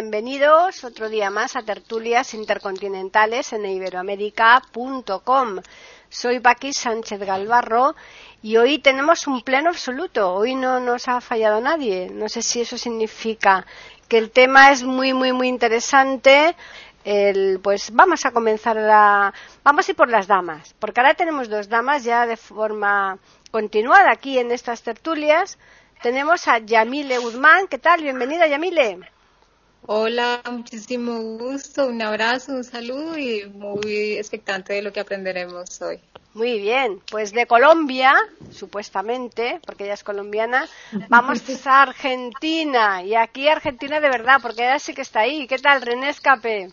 Bienvenidos otro día más a Tertulias Intercontinentales en iberoamérica.com. Soy Paqui Sánchez Galvarro y hoy tenemos un pleno absoluto. Hoy no nos ha fallado nadie. No sé si eso significa que el tema es muy, muy, muy interesante. pues vamos a comenzar a, vamos a ir por las damas, porque ahora tenemos dos damas ya de forma continuada aquí en estas tertulias. Tenemos a Yamile Guzmán. ¿Qué tal? Bienvenida, Yamile. Hola, muchísimo gusto, un abrazo, un saludo y muy expectante de lo que aprenderemos hoy. Muy bien, pues de Colombia, supuestamente, porque ella es colombiana, vamos a Argentina. Y aquí Argentina de verdad, porque ella sí que está ahí. ¿Qué tal, René Escape?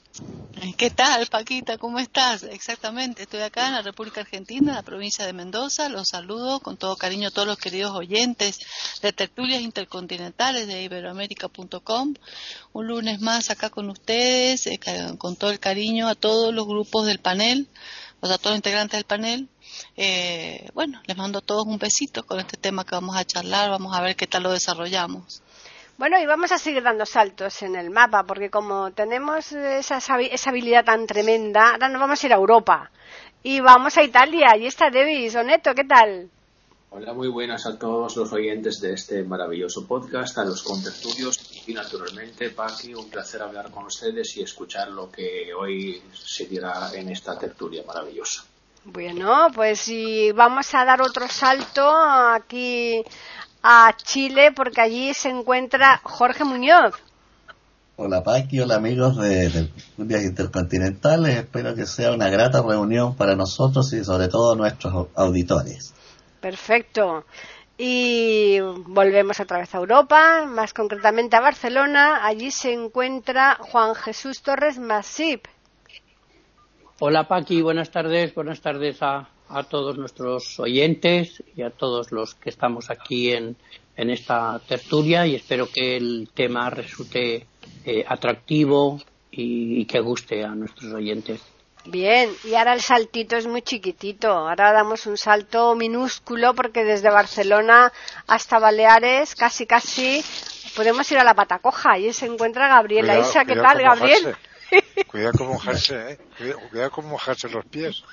¿Qué tal, Paquita? ¿Cómo estás? Exactamente, estoy acá en la República Argentina, en la provincia de Mendoza. Los saludo con todo cariño a todos los queridos oyentes de tertulias intercontinentales de iberoamérica.com. Un lunes más acá con ustedes, eh, con todo el cariño a todos los grupos del panel, o sea, todos los integrantes del panel. Eh, bueno, les mando a todos un besito con este tema que vamos a charlar. Vamos a ver qué tal lo desarrollamos. Bueno, y vamos a seguir dando saltos en el mapa, porque como tenemos esa, esa habilidad tan tremenda, ahora nos vamos a ir a Europa. Y vamos a Italia. Y está Debbie Soneto, ¿qué tal? Hola, muy buenas a todos los oyentes de este maravilloso podcast, a los contertulios y naturalmente, Paqui, un placer hablar con ustedes y escuchar lo que hoy se dirá en esta tertulia maravillosa. Bueno, pues si vamos a dar otro salto aquí a Chile porque allí se encuentra Jorge Muñoz. Hola Paqui, hola amigos de, Viajes Intercontinentales, espero que sea una grata reunión para nosotros y sobre todo nuestros auditores. Perfecto. Y volvemos otra vez a Europa, más concretamente a Barcelona. Allí se encuentra Juan Jesús Torres Masip. Hola Paqui, buenas tardes, buenas tardes a, a todos nuestros oyentes y a todos los que estamos aquí en, en esta tertulia y espero que el tema resulte eh, atractivo y, que guste a nuestros oyentes. Bien, y ahora el saltito es muy chiquitito. Ahora damos un salto minúsculo porque desde Barcelona hasta Baleares, casi casi, podemos ir a la Patacoja. y se encuentra Gabriela. Isa, ¿qué tal, Gabriel? Cuidado con mojarse, ¿eh? Cuidado, con mojarse los pies.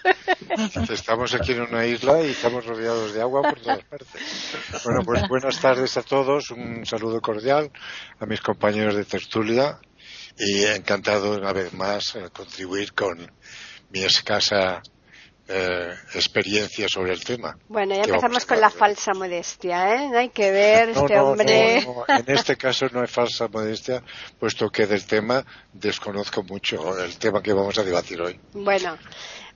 Estamos aquí en una isla y estamos rodeados de agua por todas partes. Bueno, pues buenas tardes a todos, un saludo cordial a mis compañeros de tertulia y encantado una vez más de contribuir con mi escasa eh, experiencia sobre el tema. Bueno, ya empezamos con la falsa modestia, ¿eh? No hay que ver este hombre. en este caso no hay falsa modestia, puesto que del tema desconozco mucho el tema que vamos a debatir hoy. Bueno,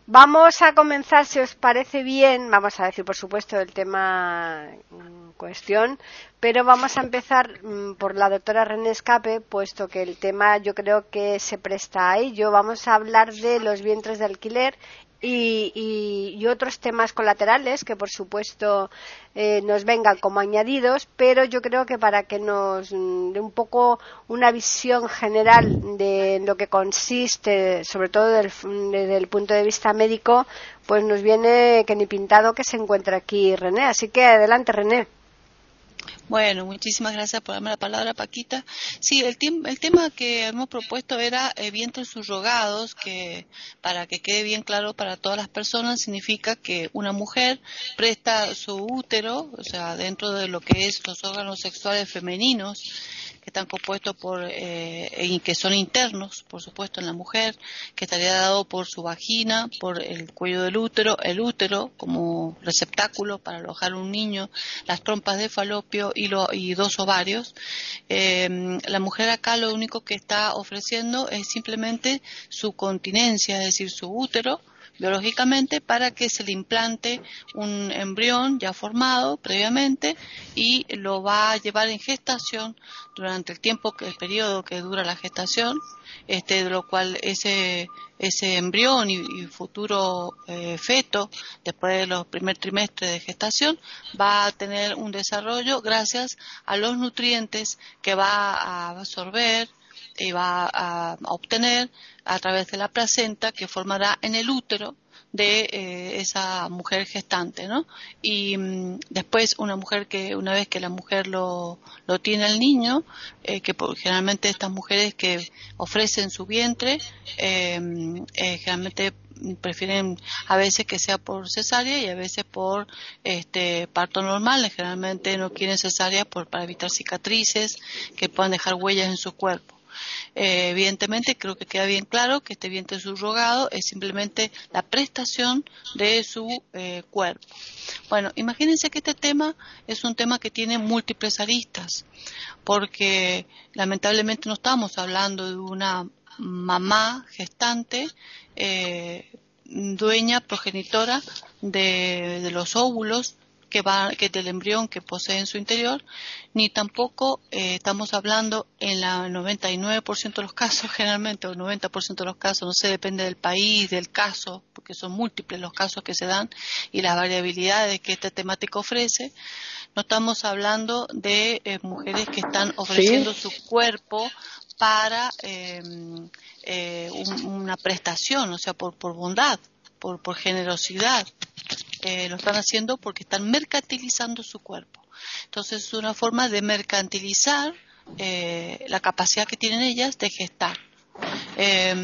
vamos a comenzar, si os parece bien, vamos a decir, por supuesto, el tema en cuestión, pero vamos a empezar mm, por la doctora René Escape, puesto que el tema yo creo que se presta a ello. Vamos a hablar de los vientres de alquiler y, otros temas colaterales que por supuesto eh, nos vengan como añadidos, pero yo creo que para que nos dé un poco una visión general de lo que consiste, sobre todo desde el punto de vista médico, pues nos viene que ni pintado que se encuentra aquí René. Así que adelante René. Bueno, muchísimas gracias por darme la palabra, Paquita. Sí, el, el tema que hemos propuesto era eh, vientres subrogados, que para que quede bien claro para todas las personas, significa que una mujer presta su útero, o sea, dentro de lo que es los órganos sexuales femeninos, que están compuestos por eh, y que son internos, por supuesto, en la mujer, que estaría dado por su vagina, por el cuello del útero, el útero como receptáculo para alojar un niño, las trompas de falopio y, y dos ovarios. Eh, la mujer acá lo único que está ofreciendo es simplemente su continencia, es decir, su útero biológicamente para que se le implante un embrión ya formado previamente y lo va a llevar en gestación durante el tiempo que el periodo que dura la gestación este de lo cual ese ese embrión y, futuro eh, feto después de los primer trimestres de gestación va a tener un desarrollo gracias a los nutrientes que va a absorber y va a obtener a través de la placenta que formará en el útero de eh, esa mujer gestante, ¿no? Y mm, después una mujer que una vez que la mujer lo, lo tiene el niño, eh, que generalmente estas mujeres que ofrecen su vientre, eh, generalmente prefieren a veces que sea por cesárea y a veces por este parto normal generalmente no quieren cesárea por para evitar cicatrices que puedan dejar huellas en su cuerpo eh, evidentemente, creo que queda bien claro que este vientre subrogado es simplemente la prestación de su eh, cuerpo. Bueno, imagínense que este tema es un tema que tiene múltiples aristas, porque lamentablemente no estamos hablando de una mamá gestante eh, dueña, progenitora de, los óvulos que va que del embrión que posee en su interior, ni tampoco eh, estamos hablando en la 99% de los casos, generalmente, o 90% de los casos, no sé, depende del país, del caso, porque son múltiples los casos que se dan y las variabilidades que esta temática ofrece. No estamos hablando de eh, mujeres que están ofreciendo su cuerpo para em, eh, una prestación, o sea, por, por bondad, por, por generosidad. Eh, lo están haciendo porque están mercantilizando su cuerpo. Entonces es una forma de mercantilizar eh, la capacidad que tienen ellas de gestar. Eh,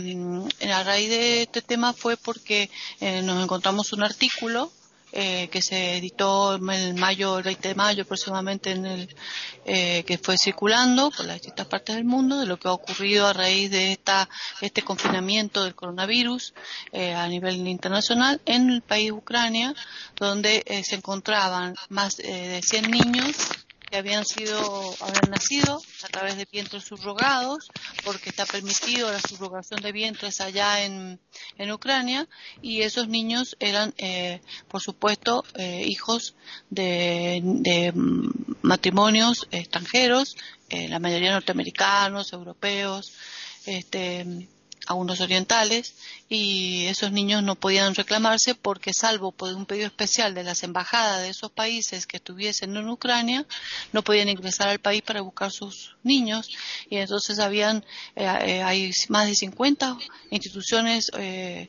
a raíz de este tema fue porque eh, nos encontramos un artículo eh, que se editó en mayo, el 20 de mayo aproximadamente, en el, eh, que fue circulando por las distintas partes del mundo de lo que ha ocurrido a raíz de esta, este confinamiento del coronavirus eh, a nivel internacional en el país Ucrania, donde se encontraban más de 100 niños que habían sido, haber nacido a través de vientres subrogados, porque está permitido la subrogación de vientres allá en, en Ucrania, y esos niños eran, eh, por supuesto, eh, hijos de, de, matrimonios extranjeros, eh, la mayoría norteamericanos, europeos, este, algunos orientales y esos niños no podían reclamarse porque salvo por un pedido especial de las embajadas de esos países que estuviesen en Ucrania no podían ingresar al país para buscar sus niños. Y entonces habían eh, eh, hay más de 50 instituciones eh,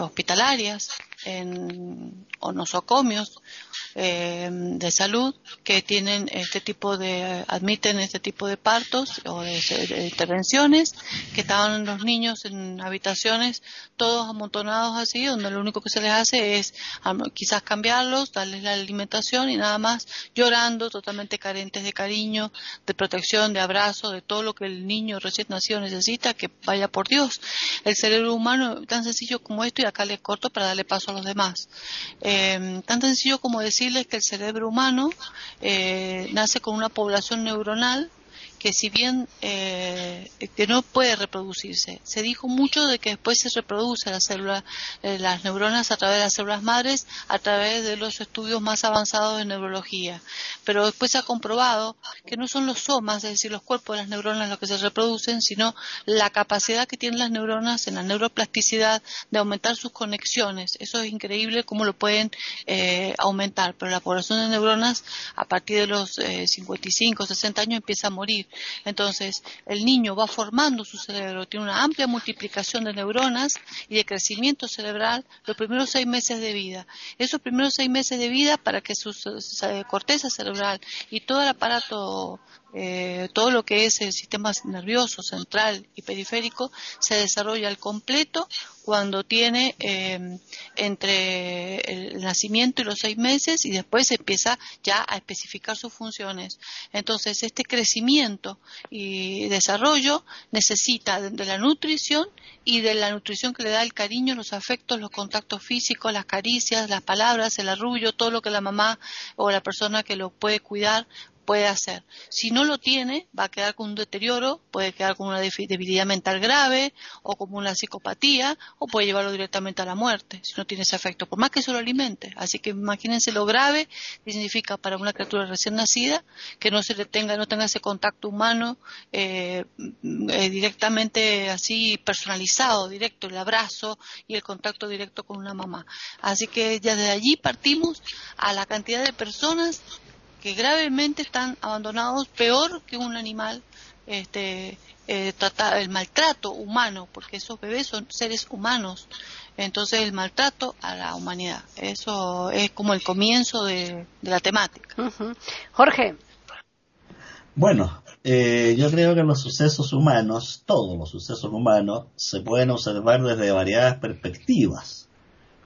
hospitalarias en, o nosocomios eh, de salud que tienen este tipo de admiten este tipo de partos o de, intervenciones que estaban los niños en habitaciones todos amontonados así donde lo único que se les hace es quizás cambiarlos darles la alimentación y nada más llorando totalmente carentes de cariño de protección de abrazo de todo lo que el niño recién nacido necesita que vaya por Dios. El cerebro humano tan sencillo como esto y acá le corto para darle paso a los demás. Eh, tan sencillo como decir que el cerebro humano eh, nace con una población neuronal que si bien eh, que no puede reproducirse, se dijo mucho de que después se reproduce la célula, eh, las neuronas a través de las células madres, a través de los estudios más avanzados de neurología. Pero después se ha comprobado que no son los somas, es decir, los cuerpos de las neuronas los que se reproducen, sino la capacidad que tienen las neuronas en la neuroplasticidad de aumentar sus conexiones. Eso es increíble cómo lo pueden eh, aumentar. Pero la población de neuronas a partir de los 55, 60 años empieza a morir. Entonces, el niño va formando su cerebro, tiene una amplia multiplicación de neuronas y de crecimiento cerebral los primeros seis meses de vida. Esos primeros seis meses de vida para que su corteza cerebral y todo el aparato eh, todo lo que es el sistema nervioso central y periférico se desarrolla al completo cuando tiene eh, entre el nacimiento y los seis meses y después empieza ya a especificar sus funciones. Entonces, este crecimiento y desarrollo necesita de la nutrición y de la nutrición que le da el cariño, los afectos, los contactos físicos, las caricias, las palabras, el arrullo, todo lo que la mamá o la persona que lo puede cuidar puede hacer. Si no lo tiene, va a quedar con un deterioro, puede quedar con una debilidad mental grave o como una psicopatía o puede llevarlo directamente a la muerte si no tiene ese efecto, por más que se lo alimente. Así que imagínense lo grave que significa para una criatura recién nacida que no se le tenga, no tenga ese contacto humano eh, eh, directamente así personalizado, directo, el abrazo y el contacto directo con una mamá. Así que ya de allí partimos a la cantidad de personas que gravemente están abandonados peor que un animal este eh, el maltrato humano porque esos bebés son seres humanos. Entonces el maltrato a la humanidad. Eso es como el comienzo de, la temática. Jorge. Bueno eh, yo creo que los sucesos humanos todos los sucesos humanos se pueden observar desde variadas perspectivas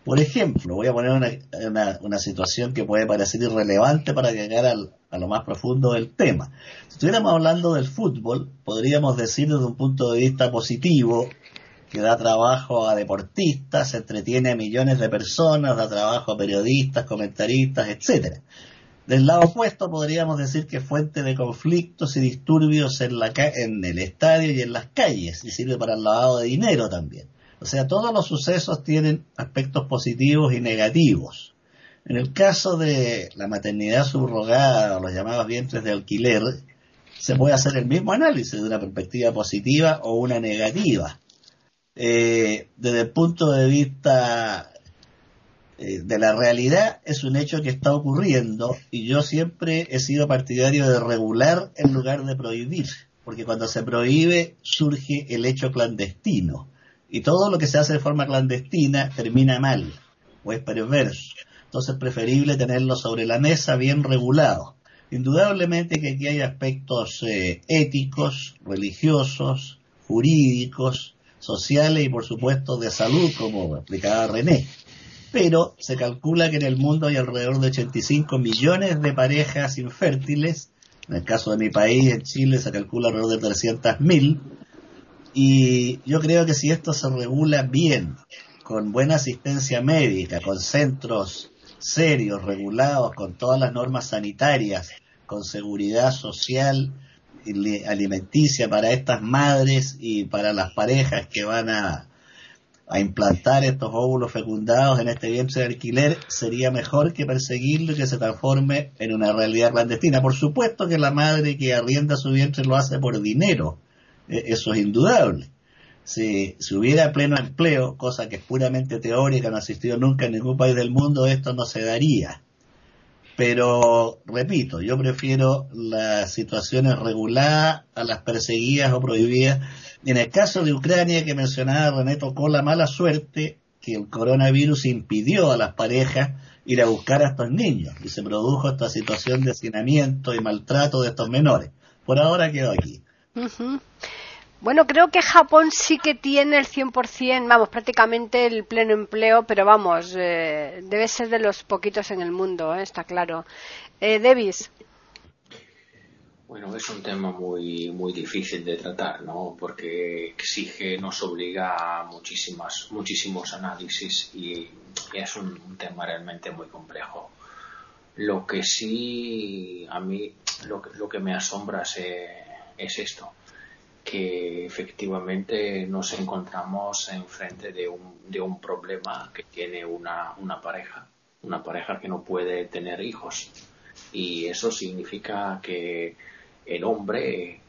por ejemplo, voy a poner una, una, situación que puede parecer irrelevante para llegar al, a lo más profundo del tema. Si estuviéramos hablando del fútbol, podríamos decir desde un punto de vista positivo que da trabajo a deportistas, entretiene a millones de personas, da trabajo a periodistas, comentaristas, etcétera. Del lado opuesto podríamos decir que es fuente de conflictos y disturbios en, la, en el estadio y en las calles y sirve para el lavado de dinero también. O sea, todos los sucesos tienen aspectos positivos y negativos. En el caso de la maternidad subrogada o los llamados vientres de alquiler, se puede hacer el mismo análisis de una perspectiva positiva o una negativa. Eh, desde el punto de vista eh, de la realidad, es un hecho que está ocurriendo y yo siempre he sido partidario de regular en lugar de prohibir, porque cuando se prohíbe surge el hecho clandestino y todo lo que se hace de forma clandestina termina mal o es perverso. Entonces es preferible tenerlo sobre la mesa bien regulado. Indudablemente que aquí hay aspectos eh, éticos, religiosos, jurídicos, sociales y por supuesto de salud, como explicaba René. Pero se calcula que en el mundo hay alrededor de 85 millones de parejas infértiles. En el caso de mi país, en Chile, se calcula alrededor de 300.000 y yo creo que si esto se regula bien, con buena asistencia médica, con centros serios, regulados, con todas las normas sanitarias, con seguridad social y alimenticia para estas madres y para las parejas que van a, implantar estos óvulos fecundados en este vientre de alquiler, sería mejor que perseguirlo y que se transforme en una realidad clandestina. Por supuesto que la madre que arrienda su vientre lo hace por dinero, eso es indudable. Si, si, hubiera pleno empleo, cosa que es puramente teórica, no ha existido nunca en ningún país del mundo, esto no se daría. Pero, repito, yo prefiero las situaciones reguladas a las perseguidas o prohibidas. en el caso de Ucrania, que mencionaba René, tocó la mala suerte que el coronavirus impidió a las parejas ir a buscar a estos niños y se produjo esta situación de hacinamiento y maltrato de estos menores. Por ahora quedo aquí. Bueno, creo que Japón sí que tiene el 100%, vamos, prácticamente el pleno empleo, pero vamos, eh, debe ser de los poquitos en el mundo, eh, está claro. Eh, Davis. Bueno, es un tema muy, muy difícil de tratar, ¿no? Porque exige, nos obliga a muchísimas, muchísimos análisis y, es un, tema realmente muy complejo. Lo que sí, a mí, lo lo que me asombra es esto que efectivamente nos encontramos enfrente de un, de un problema que tiene una, una pareja, una pareja que no puede tener hijos. Y eso significa que el hombre,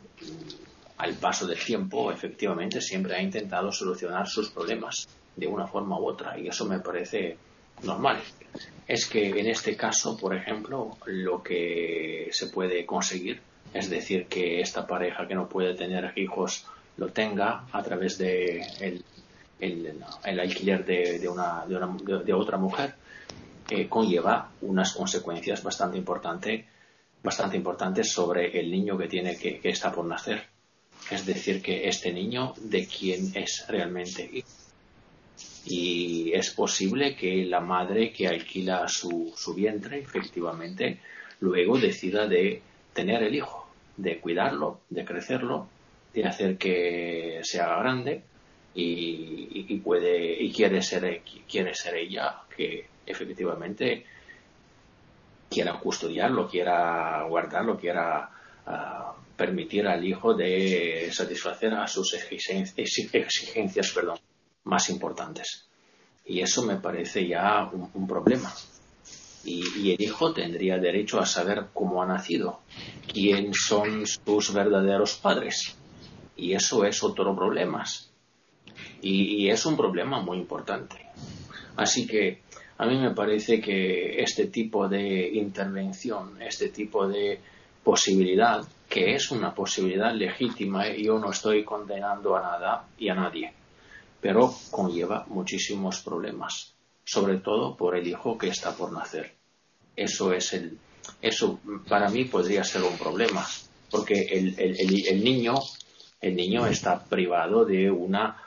al paso del tiempo, efectivamente siempre ha intentado solucionar sus problemas de una forma u otra. Y eso me parece normal. Es que en este caso, por ejemplo, lo que se puede conseguir es decir, que esta pareja que no puede tener hijos lo tenga a través de el, el, alquiler de, una, de, otra mujer, conlleva unas consecuencias bastante importantes bastante importantes sobre el niño que tiene que, que está por nacer. Es decir, que este niño de quién es realmente y es posible que la madre que alquila su, su vientre efectivamente luego decida de tener el hijo de cuidarlo, de crecerlo, de hacer que sea grande y, puede y quiere ser quiere ser ella que efectivamente quiera custodiarlo, quiera guardarlo, quiera ah, permitir al hijo de satisfacer a sus exigencias, perdón, más importantes. Y eso me parece ya un, problema. Y, el hijo tendría derecho a saber cómo ha nacido, quién son sus verdaderos padres. Y eso es otro problema. y es un problema muy importante. Así que a mí me parece que este tipo de intervención, este tipo de posibilidad, que es una posibilidad legítima, ¿eh? yo no estoy condenando a nada y a nadie, pero conlleva muchísimos problemas, sobre todo por el hijo que está por nacer. Eso es el, eso para mí podría ser un problema, porque el, el niño, el niño está privado de una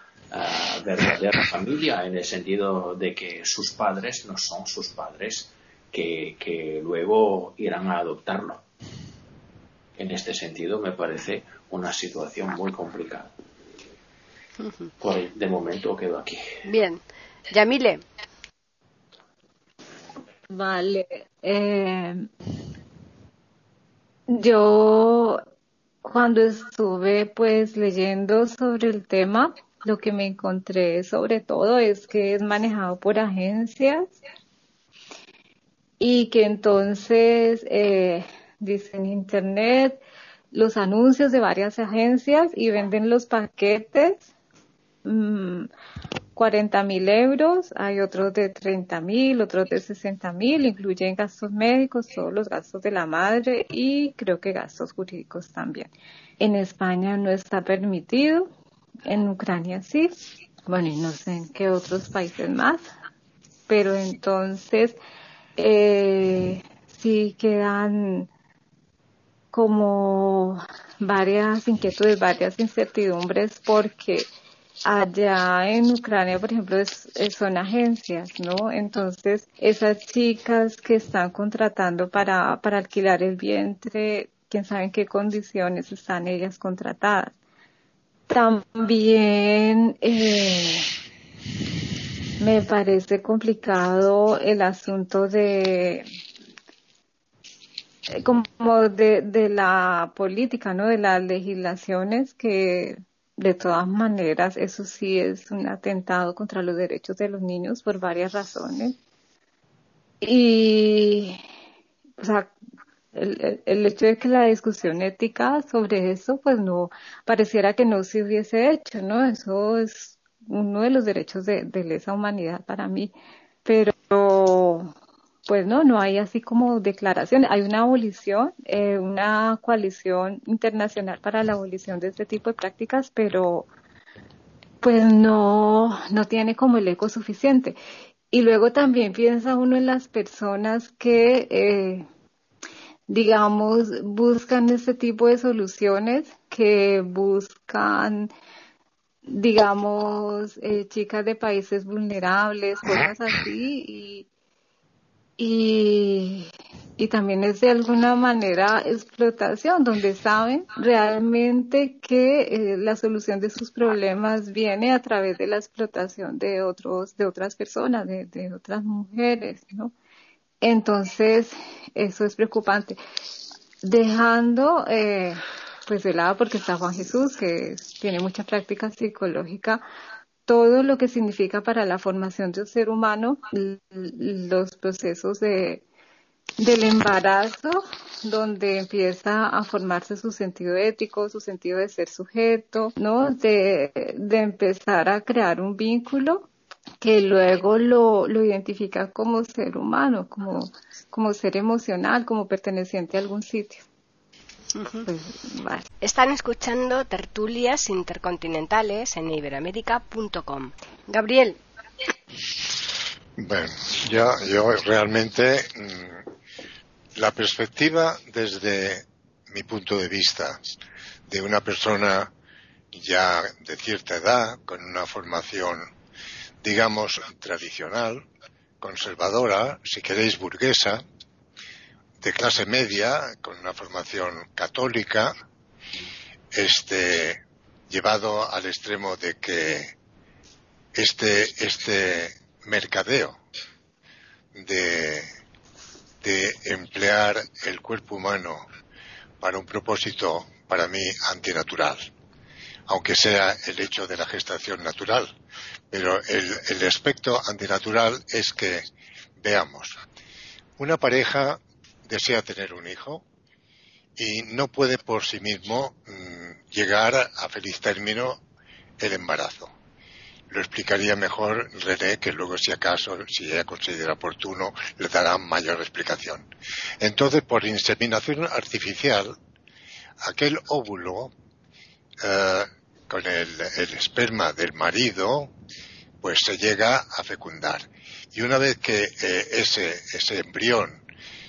verdadera familia en el sentido de que sus padres no son sus padres que, luego irán a adoptarlo. En este sentido me parece una situación muy complicada. de momento quedo aquí. Bien. Yamile. Vale. Eh, yo cuando estuve pues leyendo sobre el tema, lo que me encontré sobre todo es que es manejado por agencias y que entonces eh, dicen internet los anuncios de varias agencias y venden los paquetes 40 mm, mil euros, hay otros de 30 mil, otros de 60 mil, incluyen gastos médicos, todos los gastos de la madre y creo que gastos jurídicos también. En España no está permitido, en Ucrania sí, bueno, y no sé en qué otros países más, pero entonces eh, sí quedan como varias inquietudes, varias incertidumbres porque allá en Ucrania, por ejemplo, son agencias, ¿no? Entonces, esas chicas que están contratando para, para alquilar el vientre, quién sabe en qué condiciones están ellas contratadas. También eh, me parece complicado el asunto de eh, como de, de la política, ¿no? De las legislaciones que de todas maneras eso sí es un atentado contra los derechos de los niños por varias razones. Y, o sea, el, el, hecho de que la discusión ética sobre eso, pues no, pareciera que no se hubiese hecho, ¿no? Eso es uno de los derechos de, de lesa humanidad para mí. Pero, pues no, no hay así como declaración. Hay una abolición, eh, una coalición internacional para la abolición de este tipo de prácticas, pero pues no, no tiene como el eco suficiente. Y luego también piensa uno en las personas que eh, digamos, buscan este tipo de soluciones que buscan, digamos, eh, chicas de países vulnerables, cosas así, y, y, y también es de alguna manera explotación, donde saben realmente que eh, la solución de sus problemas viene a través de la explotación de otros, de otras personas, de, de otras mujeres, ¿no? Entonces, eso es preocupante. Dejando, eh, pues de lado, porque está Juan Jesús, que tiene mucha práctica psicológica, todo lo que significa para la formación del ser humano los procesos de, del embarazo, donde empieza a formarse su sentido ético, su sentido de ser sujeto, ¿no? De, de empezar a crear un vínculo que luego lo, lo identifica como ser humano, como, como ser emocional, como perteneciente a algún sitio. Pues, Están escuchando tertulias intercontinentales en iberoamérica.com. Gabriel. Bueno, yo, yo realmente mm, la perspectiva desde mi punto de vista de una persona ya de cierta edad, con una formación digamos, tradicional, conservadora, si queréis burguesa, de clase media, con una formación católica, este, llevado al extremo de que este, este mercadeo de, de emplear el cuerpo humano para un propósito, para mí, antinatural, aunque sea el hecho de la gestación natural. Pero el, aspecto antinatural es que, veamos, una pareja desea tener un hijo y no puede por sí mismo mm, llegar a feliz término el embarazo. Lo explicaría mejor René, que luego, si acaso, si ella considera oportuno, le dará mayor explicación. Entonces, por inseminación artificial, aquel óvulo, eh, con el, esperma del marido, pues se llega a fecundar. Y una vez que eh, ese, ese embrión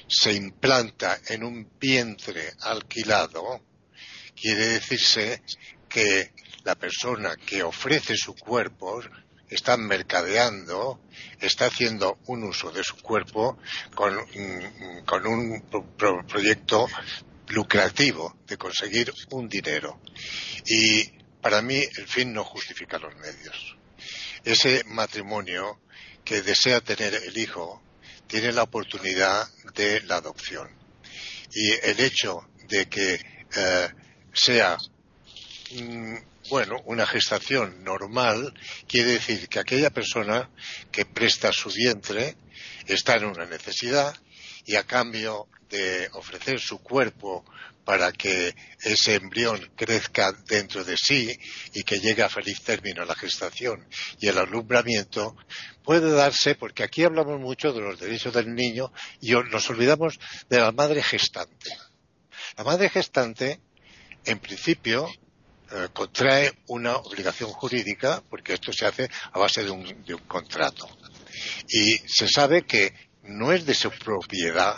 se implanta en un vientre alquilado, quiere decirse que la persona que ofrece su cuerpo está mercadeando, está haciendo un uso de su cuerpo con, mm, un proyecto lucrativo de conseguir un dinero. Y para mí el fin no justifica los medios. Ese matrimonio que desea tener el hijo tiene la oportunidad de la adopción. Y el hecho de que eh, sea mm, bueno, una gestación normal quiere decir que aquella persona que presta su vientre está en una necesidad y a cambio de ofrecer su cuerpo para que ese embrión crezca dentro de sí y que llegue a feliz término la gestación y el alumbramiento, puede darse, porque aquí hablamos mucho de los derechos del niño y nos olvidamos de la madre gestante. La madre gestante, en principio, eh, contrae una obligación jurídica, porque esto se hace a base de un, contrato. Y se sabe que no es de su propiedad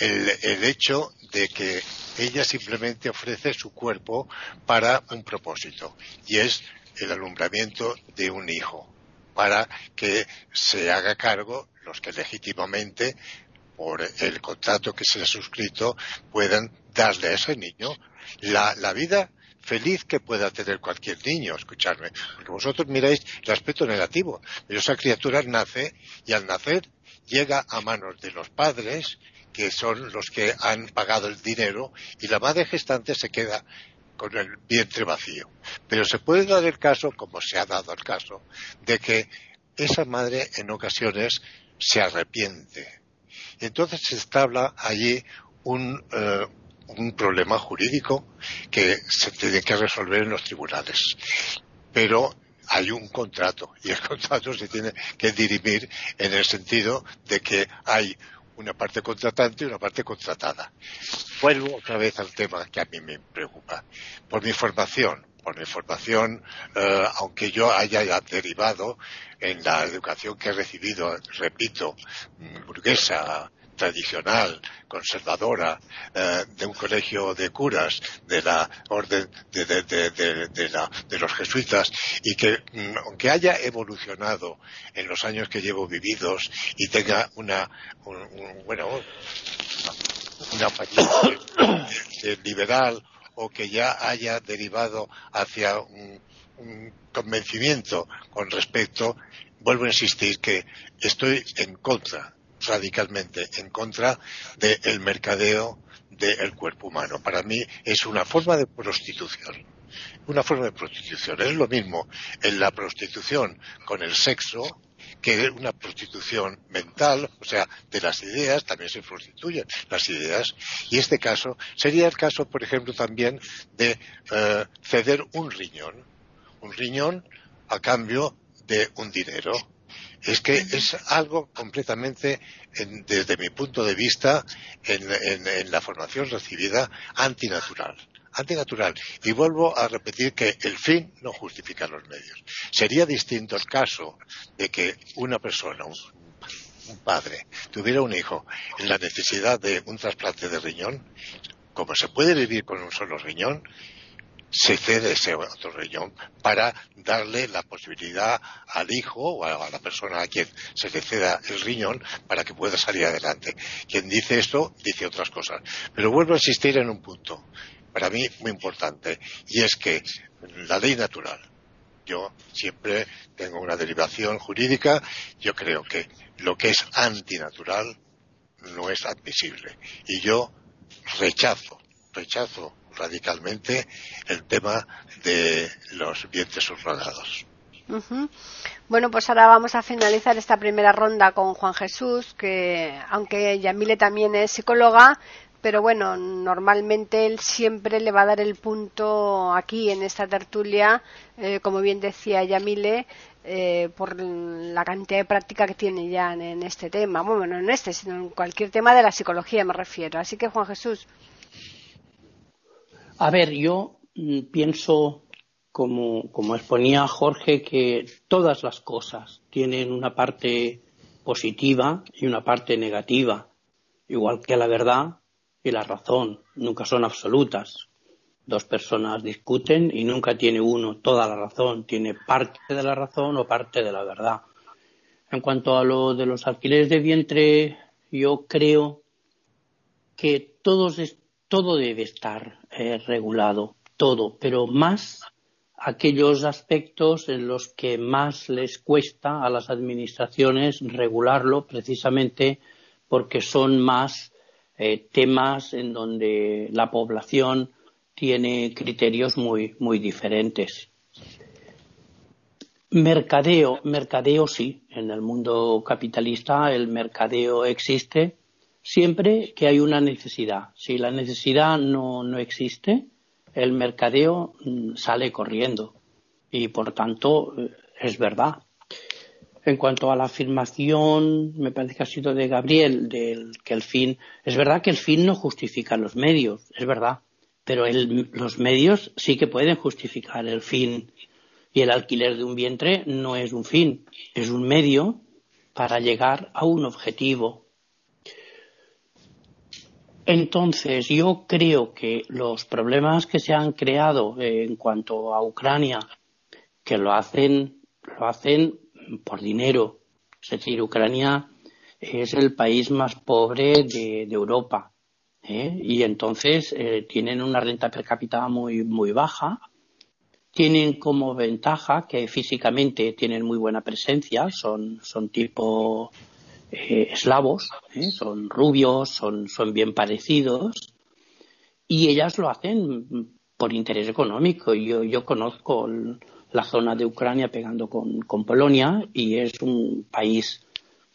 el, hecho de que ella simplemente ofrece su cuerpo para un propósito, y es el alumbramiento de un hijo, para que se haga cargo los que legítimamente por el contrato que se ha suscrito puedan darle a ese niño la vida feliz que pueda tener cualquier niño, escucharme, porque vosotros miráis el aspecto negativo, pero esa criatura nace y al nacer llega a manos de los padres, que son los que han pagado el dinero, y la madre gestante se queda con el vientre vacío. Pero se puede dar el caso, como se ha dado el caso, de que esa madre en ocasiones se arrepiente. Entonces se establa allí un, eh, un problema jurídico que se tiene que resolver en los tribunales. Pero hay un contrato y el contrato se tiene que dirimir en el sentido de que hay una parte contratante y una parte contratada. Vuelvo otra vez al tema que a mí me preocupa. Por mi formación, por mi formación, eh, aunque yo haya derivado en la educación que he recibido, repito, burguesa, tradicional, conservadora, eh, de un colegio de curas, de la orden de, los jesuitas, y que mm, aunque haya evolucionado en los años que llevo vividos y tenga una, bueno, una de, liberal o que ya haya derivado hacia un, un convencimiento con respecto, vuelvo a insistir que estoy en contra radicalmente en contra del mercadeo del cuerpo humano. Para mí es una forma de prostitución. Una forma de prostitución. Es lo mismo en la prostitución con el sexo que una prostitución mental, o sea, de las ideas, también se prostituyen las ideas. Y este caso sería el caso, por ejemplo, también de eh, ceder un riñón. Un riñón a cambio de un dinero es que es algo completamente, desde mi punto de vista, en, la formación recibida, antinatural antinatural. Y vuelvo a repetir que el fin no justifica los medios. Sería distinto el caso de que una persona, un, padre, tuviera un hijo en la necesidad de un trasplante de riñón, como se puede vivir con un solo riñón, se cede ese otro riñón para darle la posibilidad al hijo o a la persona a quien se le ceda el riñón para que pueda salir adelante. Quien dice esto dice otras cosas. Pero vuelvo a insistir en un punto, para mí muy importante, y es que la ley natural, yo siempre tengo una derivación jurídica, yo creo que lo que es antinatural no es admisible. Y yo rechazo, rechazo radicalmente el tema de los vientres subrogados. Bueno, pues ahora vamos a finalizar esta primera ronda con Juan Jesús, que aunque Yamile también es psicóloga, pero bueno, normalmente él siempre le va a dar el punto aquí en esta tertulia, eh, como bien decía Yamile, eh, por la cantidad de práctica que tiene ya en, este tema. Bueno, no en este, sino en cualquier tema de la psicología me refiero. Así que, Juan Jesús. A ver, yo mm, pienso, como, como exponía Jorge, que todas las cosas tienen una parte positiva y una parte negativa, igual que la verdad y la razón nunca son absolutas. Dos personas discuten y nunca tiene uno toda la razón, tiene parte de la razón o parte de la verdad. En cuanto a lo de los alquileres de vientre, yo creo que todo debe estar eh, regulado, todo, pero más aquellos aspectos en los que más les cuesta a las administraciones regularlo precisamente porque son más eh, temas en donde la población tiene criterios muy, muy diferentes. Mercadeo, mercadeo sí, en el mundo capitalista el mercadeo existe siempre que hay una necesidad. Si la necesidad no, no existe, el mercadeo mm, sale corriendo y por tanto eh, es verdad. En cuanto a la afirmación, me parece que ha sido de Gabriel, del que el fin, es verdad que el fin no justifica los medios, es verdad, pero los medios sí que pueden justificar el fin. Y el alquiler de un vientre no es un fin, es un medio para llegar a un objetivo. Entonces, yo creo que los problemas que se han creado en cuanto a Ucrania, que lo hacen, lo hacen por dinero. Es decir, Ucrania es el país más pobre de, Europa. ¿eh? Y entonces eh, tienen una renta per cápita muy, muy baja. Tienen como ventaja que físicamente tienen muy buena presencia, son, son tipo eh, eslavos, son rubios, son, son bien parecidos. Y ellas lo hacen por interés económico. Yo, yo conozco la zona de Ucrania pegando con, Polonia y es un país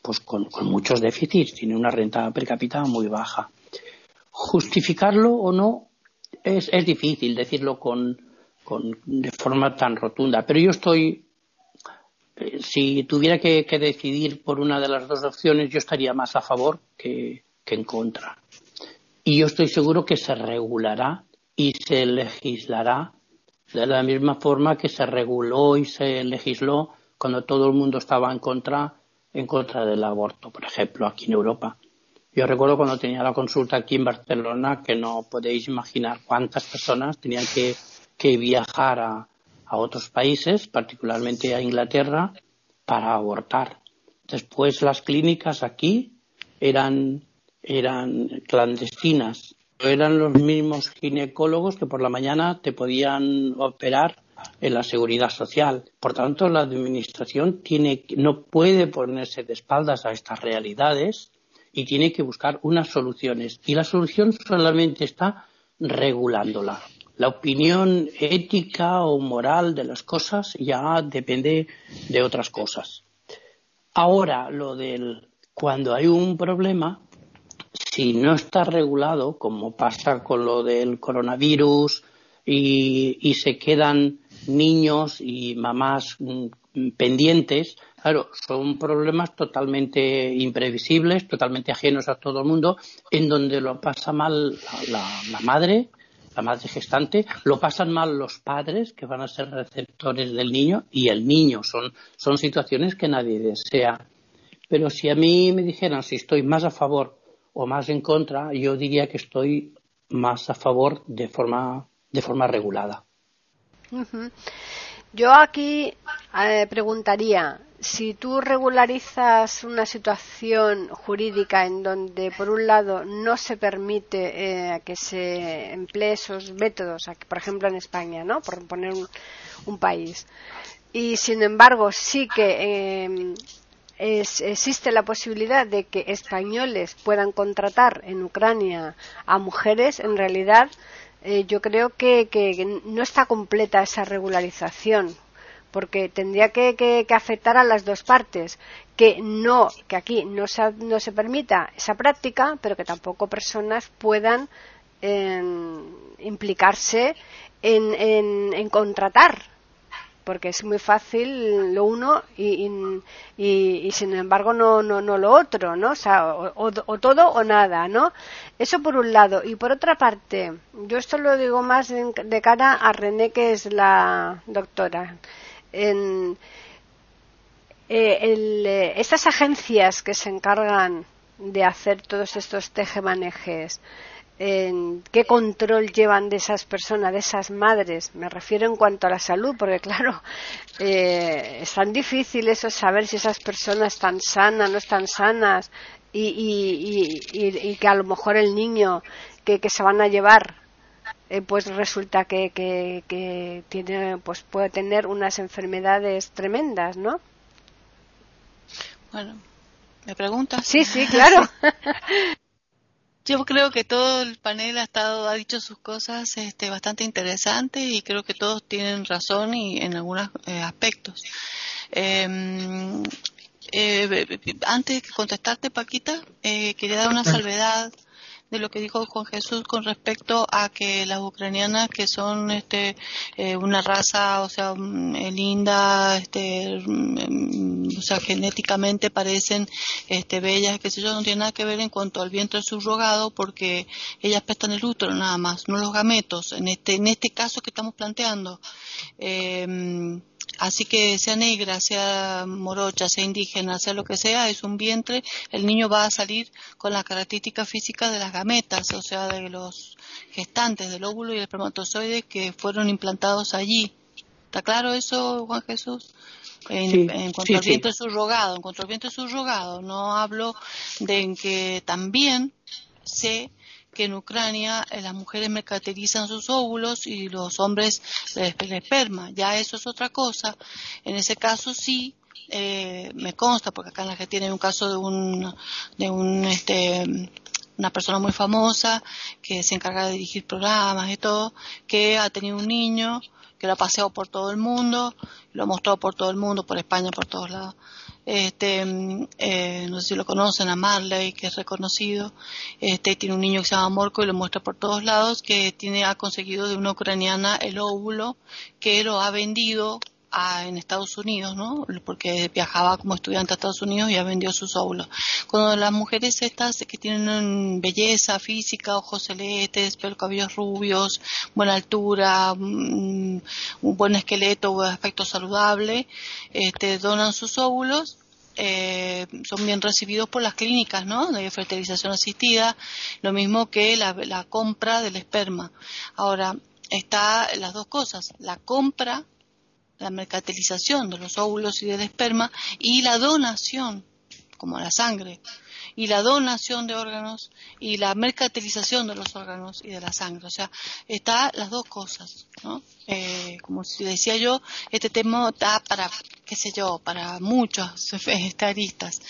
pues con, muchos déficits, tiene una renta per cápita muy baja. Justificarlo o no es, es difícil decirlo con, de forma tan rotunda, pero yo estoy, eh, si tuviera que, decidir por una de las dos opciones, yo estaría más a favor que, que en contra. Y yo estoy seguro que se regulará y se legislará de la misma forma que se reguló y se legisló cuando todo el mundo estaba en contra, en contra del aborto, por ejemplo, aquí en Europa. Yo recuerdo cuando tenía la consulta aquí en Barcelona que no podéis imaginar cuántas personas tenían que, viajar a, a otros países, particularmente a Inglaterra, para abortar. Después las clínicas aquí eran, eran clandestinas eran los mismos ginecólogos que por la mañana te podían operar en la seguridad social. Por tanto, la administración tiene, no puede ponerse de espaldas a estas realidades y tiene que buscar unas soluciones. Y la solución solamente está regulándola. La opinión ética o moral de las cosas ya depende de otras cosas. Ahora, lo del cuando hay un problema, si no está regulado, como pasa con lo del coronavirus, y, se quedan niños y mamás mm, pendientes, claro, son problemas totalmente imprevisibles, totalmente ajenos a todo el mundo, en donde lo pasa mal la, madre, la madre gestante, lo pasan mal los padres, que van a ser receptores del niño, y el niño. Son, son situaciones que nadie desea. Pero si a mí me dijeran si estoy más a favor o más en contra, yo diría que estoy más a favor de forma, de forma regulada. Yo aquí eh, preguntaría, si tú regularizas una situación jurídica en donde, por un lado, no se permite eh, que se emplee esos métodos, por ejemplo en España, ¿no? por poner un, país, y sin embargo sí que eh, existe la posibilidad de que españoles puedan contratar en Ucrania a mujeres, en realidad eh, yo creo que, no está completa esa regularización porque tendría que, afectar a las dos partes que no que aquí no se, no se permita esa práctica pero que tampoco personas puedan implicarse en, en contratar porque es muy fácil lo uno y, y, sin embargo no, no, no lo otro, ¿no? O, sea, o, todo o nada, ¿no? Eso por un lado. Y por otra parte, yo esto lo digo más de cara a René, que es la doctora. En, eh, eh, estas agencias que se encargan de hacer todos estos tejemanejes, en qué control llevan de esas personas, de esas madres. Me refiero en cuanto a la salud, porque claro, eh, es tan difícil eso saber si esas personas están sanas, no están sanas, y, y, que a lo mejor el niño que, se van a llevar eh, pues resulta que, que, que, tiene pues puede tener unas enfermedades tremendas no bueno me preguntas sí sí claro. Yo creo que todo el panel ha estado ha dicho sus cosas este, bastante interesantes y creo que todos tienen razón y en algunos eh, aspectos. Em, eh, antes de contestarte, Paquita, eh, quería dar una salvedad de lo que dijo Juan Jesús con respecto a que las ucranianas que son este eh, una raza o sea mm, eh, linda este mm, o sea genéticamente parecen este bellas que sé yo no tiene nada que ver en cuanto al vientre subrogado porque ellas prestan el útero nada más no los gametos en este en este caso que estamos planteando eh, Así que sea negra, sea morocha, sea indígena, sea lo que sea, es un vientre, el niño va a salir con las características físicas de las gametas, o sea, de los gestantes del óvulo y el espermatozoide que fueron implantados allí. ¿Está claro eso, Juan Jesús? En, cuanto al vientre subrogado, en cuanto al vientre subrogado, no hablo de que también se que en Ucrania eh, las mujeres mercantilizan sus óvulos y los hombres el esperma. Ya eso es otra cosa. En ese caso sí, eh, me consta, porque acá en la Argentina hay un caso de un, de un, este, una persona muy famosa que se encarga de dirigir programas y todo, que ha tenido un niño que lo ha paseado por todo el mundo, lo ha mostrado por todo el mundo, por España, por todos lados este, eh, no sé si lo conocen, a Marley, que es reconocido, este, tiene un niño que se llama Morco y lo muestra por todos lados, que tiene, ha conseguido de una ucraniana el óvulo, que lo ha vendido en Estados Unidos, ¿no? Porque viajaba como estudiante a Estados Unidos y ha vendido sus óvulos. Cuando las mujeres estas que tienen belleza física, ojos celestes, pelo cabellos rubios, buena altura, mm, un buen esqueleto, un aspecto saludable, este, donan sus óvulos eh, son bien recibidos por las clínicas ¿no? de fertilización asistida, lo mismo que la, la compra del esperma. Ahora, está las dos cosas, la compra la mercantilización de los óvulos y del esperma y la donación, como la sangre, y la donación de órganos y la mercantilización de los órganos y de la sangre. O sea, está las dos cosas, ¿no? Eh, como decía yo, este tema está para, qué sé yo, para muchos estadistas.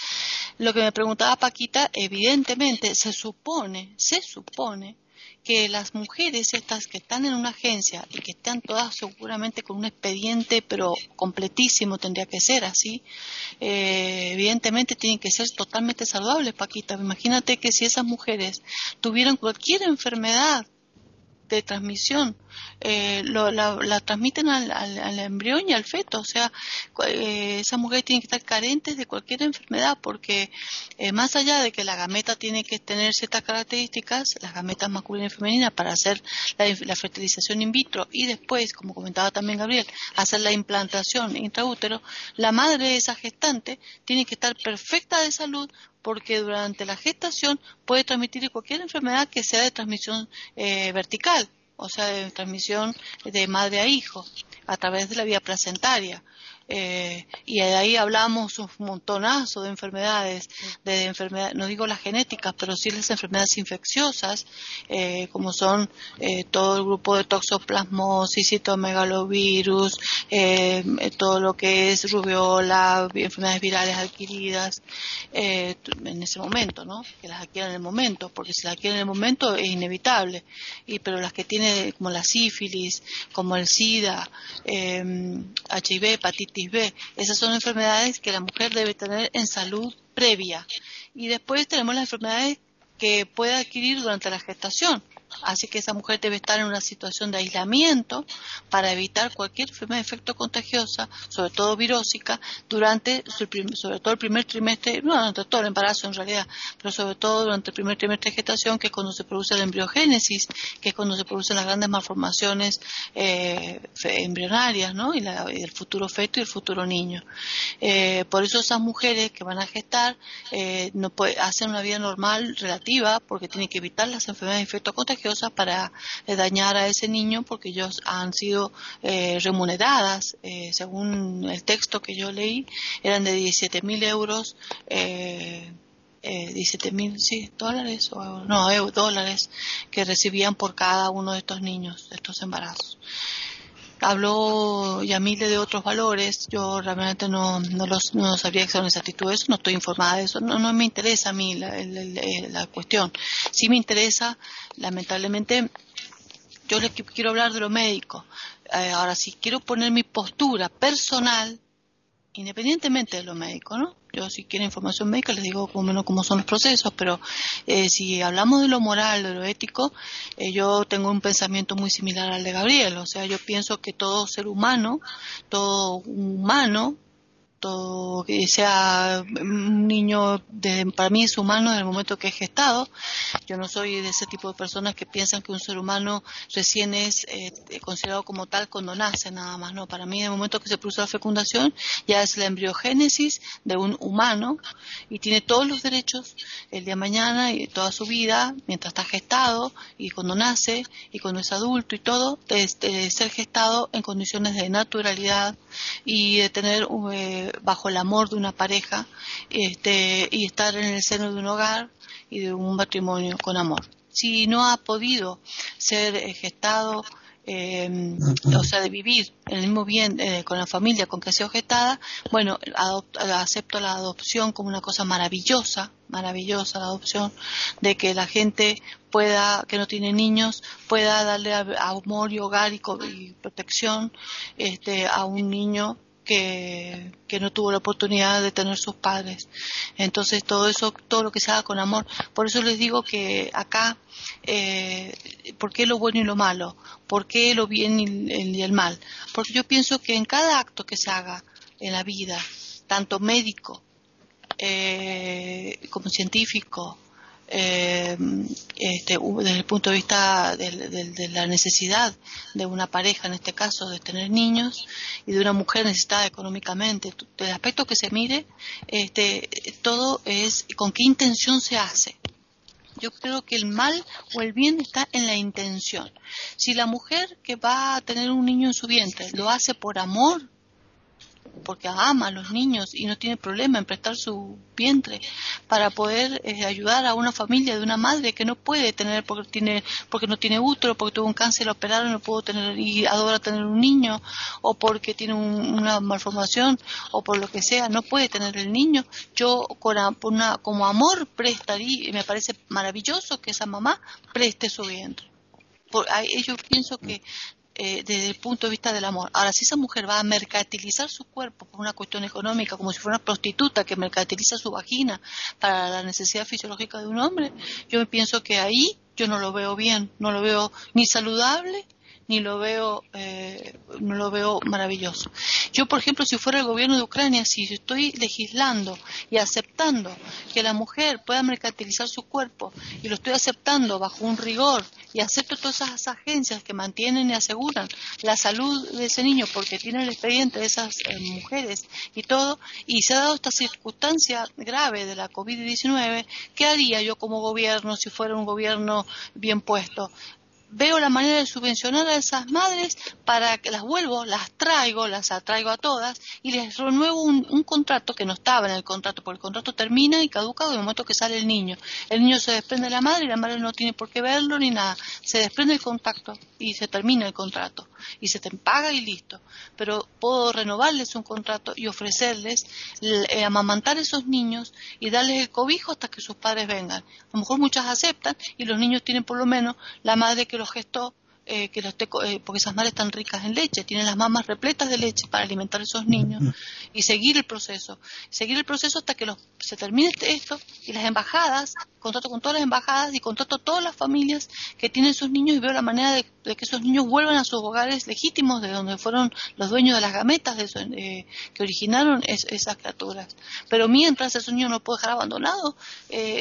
Lo que me preguntaba Paquita, evidentemente, se supone, se supone que las mujeres estas que están en una agencia y que están todas seguramente con un expediente pero completísimo tendría que ser así eh, evidentemente tienen que ser totalmente saludables Paquita. Imagínate que si esas mujeres tuvieran cualquier enfermedad de transmisión eh, la, transmiten al, embrión y al feto. O sea, eh, esas mujeres tienen que estar carentes de cualquier enfermedad porque eh, más allá de que la gameta tiene que tener ciertas características, las gametas masculinas y femeninas para hacer la, fertilización in vitro y después, como comentaba también Gabriel, hacer la implantación intraútero, la madre de esa gestante tiene que estar perfecta de salud porque durante la gestación puede transmitir cualquier enfermedad que sea de transmisión vertical o sea, de transmisión de madre a hijo, a través de la vía placentaria. Eh, y de ahí hablamos un montonazo de enfermedades, de enfermedades, no digo las genéticas, pero sí las enfermedades infecciosas, eh, como son eh, todo el grupo de toxoplasmosis, citomegalovirus, todo lo que es rubiola, enfermedades virales adquiridas en ese momento, ¿no? Que las adquieren en el momento, porque si las adquieren en el momento es inevitable. Y pero las que tiene como la sífilis, como el SIDA, HIV, hepatitis B. Esas son enfermedades que la mujer debe tener en salud previa. Y después tenemos las enfermedades que puede adquirir durante la gestación, Así que esa mujer debe estar en una situación de aislamiento para evitar cualquier enfermedad efecto contagiosa, sobre todo virósica, durante sobre todo el primer trimestre, no durante todo el embarazo en realidad, pero sobre todo durante el primer trimestre de gestación, que es cuando se produce la embriogénesis, que es cuando se producen las grandes malformaciones eh, embrionarias, ¿no? Y, el futuro feto y el futuro niño. Eh, por eso esas mujeres que van a gestar eh, no hacen una vida normal relativa porque tienen que evitar las enfermedades de efecto contagioso para eh, dañar a ese niño porque ellos han sido eh, remuneradas, eh, según el texto que yo leí, eran de 17 mil euros. Eh, 17 mil sí, dólares o no dólares que recibían por cada uno de estos niños de estos embarazos habló Yamile de otros valores, yo realmente no, no, los, no sabría exactitud de eso, no estoy informada de eso, no, no me interesa a mí la, la, cuestión. Sí me interesa, lamentablemente, yo les quiero hablar de lo médico. Eh, ahora, si quiero poner mi postura personal, independientemente de lo médico, ¿no? Yo si quiero información médica les digo como menos cómo son los procesos, pero eh, si hablamos de lo moral, de lo ético, eh, yo tengo un pensamiento muy similar al de Gabriel. O sea, yo pienso que todo ser humano, todo humano, que sea un niño, para mí es humano en el momento que es gestado. Yo no soy de ese tipo de personas que piensan que un ser humano recién es eh, considerado como tal cuando nace nada más. No, para mí en el momento que se produce la fecundación ya es la embriogénesis de un humano y tiene todos los derechos el día de mañana y toda su vida mientras está gestado y cuando nace y cuando es adulto y todo, de, ser gestado en condiciones de naturalidad y de tener eh, bajo el amor de una pareja este, y estar en el seno de un hogar y de un matrimonio con amor. Si no ha podido ser eh, gestado, eh, o sea, de vivir en el mismo bien eh, con la familia con que sea gestada, bueno, acepto la adopción como una cosa maravillosa, maravillosa la adopción, de que la gente pueda, que no tiene niños, pueda darle amor y hogar y, y protección este, a un niño que, no tuvo la oportunidad de tener sus padres. Entonces todo eso, todo lo que se haga con amor. Por eso les digo que acá, eh, ¿por qué lo bueno y lo malo? ¿Por qué lo bien y el mal? Porque yo pienso que en cada acto que se haga en la vida, tanto médico eh, como científico, eh, este, desde el punto de vista de, la necesidad de una pareja, en este caso, de tener niños, y de una mujer necesitada económicamente, del aspecto que se mire, este, todo es con qué intención se hace. Yo creo que el mal o el bien está en la intención. Si la mujer que va a tener un niño en su vientre lo hace por amor, porque ama a los niños y no tiene problema en prestar su vientre para poder eh, ayudar a una familia de una madre que no puede tener porque tiene porque no tiene útero, porque tuvo un cáncer, lo operaron, no pudo tener y adora tener un niño o porque tiene una malformación o por lo que sea, no puede tener el niño. Yo con una, como amor prestaría, y me parece maravilloso que esa mamá preste su vientre. Por, yo pienso que eh, desde el punto de vista del amor. Ahora, si esa mujer va a mercantilizar su cuerpo por una cuestión económica, como si fuera una prostituta que mercantiliza su vagina para la necesidad fisiológica de un hombre, yo pienso que ahí yo no lo veo bien, no lo veo ni saludable ni lo veo eh, no lo veo maravilloso. Yo, por ejemplo, si fuera el gobierno de Ucrania, si estoy legislando y aceptando que la mujer pueda mercantilizar su cuerpo y lo estoy aceptando bajo un rigor y acepto todas esas agencias que mantienen y aseguran la salud de ese niño porque tienen el expediente de esas eh, mujeres y todo, y se ha dado esta circunstancia grave de la COVID-19, ¿qué haría yo como gobierno si fuera un gobierno bien puesto? Veo la manera de subvencionar a esas madres para que las vuelvo, las traigo, las atraigo a todas y les renuevo un, contrato que no estaba en el contrato, porque el contrato termina y caduca en el momento que sale el niño. El niño se desprende de la madre y la madre no tiene por qué verlo ni nada. Se desprende el contacto y se termina el contrato y se te paga y listo. Pero puedo renovarles un contrato y ofrecerles eh, amamantar a esos niños y darles el cobijo hasta que sus padres vengan. A lo mejor muchas aceptan y los niños tienen por lo menos la madre que los gestó eh, que eh, porque esas madres están ricas en leche, tienen las mamas repletas de leche para alimentar a esos niños y seguir el proceso, seguir el proceso hasta que los, se termine este, esto y las embajadas, contrato con todas las embajadas y contrato todas las familias que tienen sus niños y veo la manera de, que esos niños vuelvan a sus hogares legítimos de donde fueron los dueños de las gametas de eh, que originaron esas criaturas. Pero mientras esos niños no pueden dejar abandonados,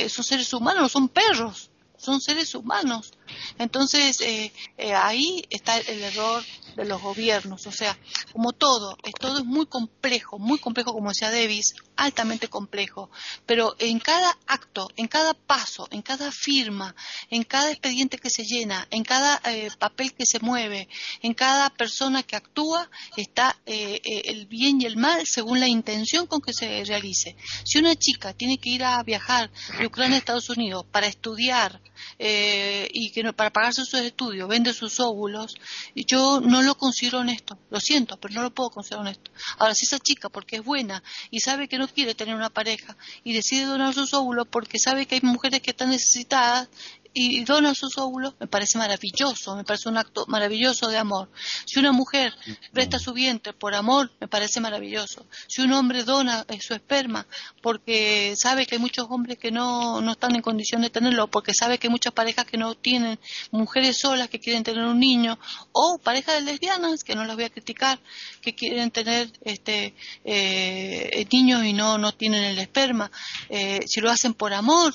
son seres humanos, son perros son seres humanos. Entonces, eh, eh, ahí está el error de los gobiernos. O sea, como todo, todo es muy complejo, muy complejo, como decía Davis, altamente complejo. Pero en cada acto, en cada paso, en cada firma, en cada expediente que se llena, en cada eh, papel que se mueve, en cada persona que actúa, está el bien y el mal según la intención con que se realice. Si una chica tiene que ir a viajar de Ucrania a Estados Unidos para estudiar, eh, y que para pagarse sus estudios vende sus óvulos, y yo no lo considero honesto, lo siento, pero no lo puedo considerar honesto. Ahora, si esa chica, porque es buena y sabe que no quiere tener una pareja y decide donar sus óvulos porque sabe que hay mujeres que están necesitadas y dona sus óvulos, me parece maravilloso, me parece un acto maravilloso de amor. Si una mujer presta su vientre por amor, me parece maravilloso. Si un hombre dona eh, su esperma porque sabe que hay muchos hombres que no, no están en condición de tenerlo, porque sabe que hay muchas parejas que no tienen, mujeres solas que quieren tener un niño, o parejas de lesbianas, que no las voy a criticar, que quieren tener este eh, niños y no, no tienen el esperma, eh, si lo hacen por amor,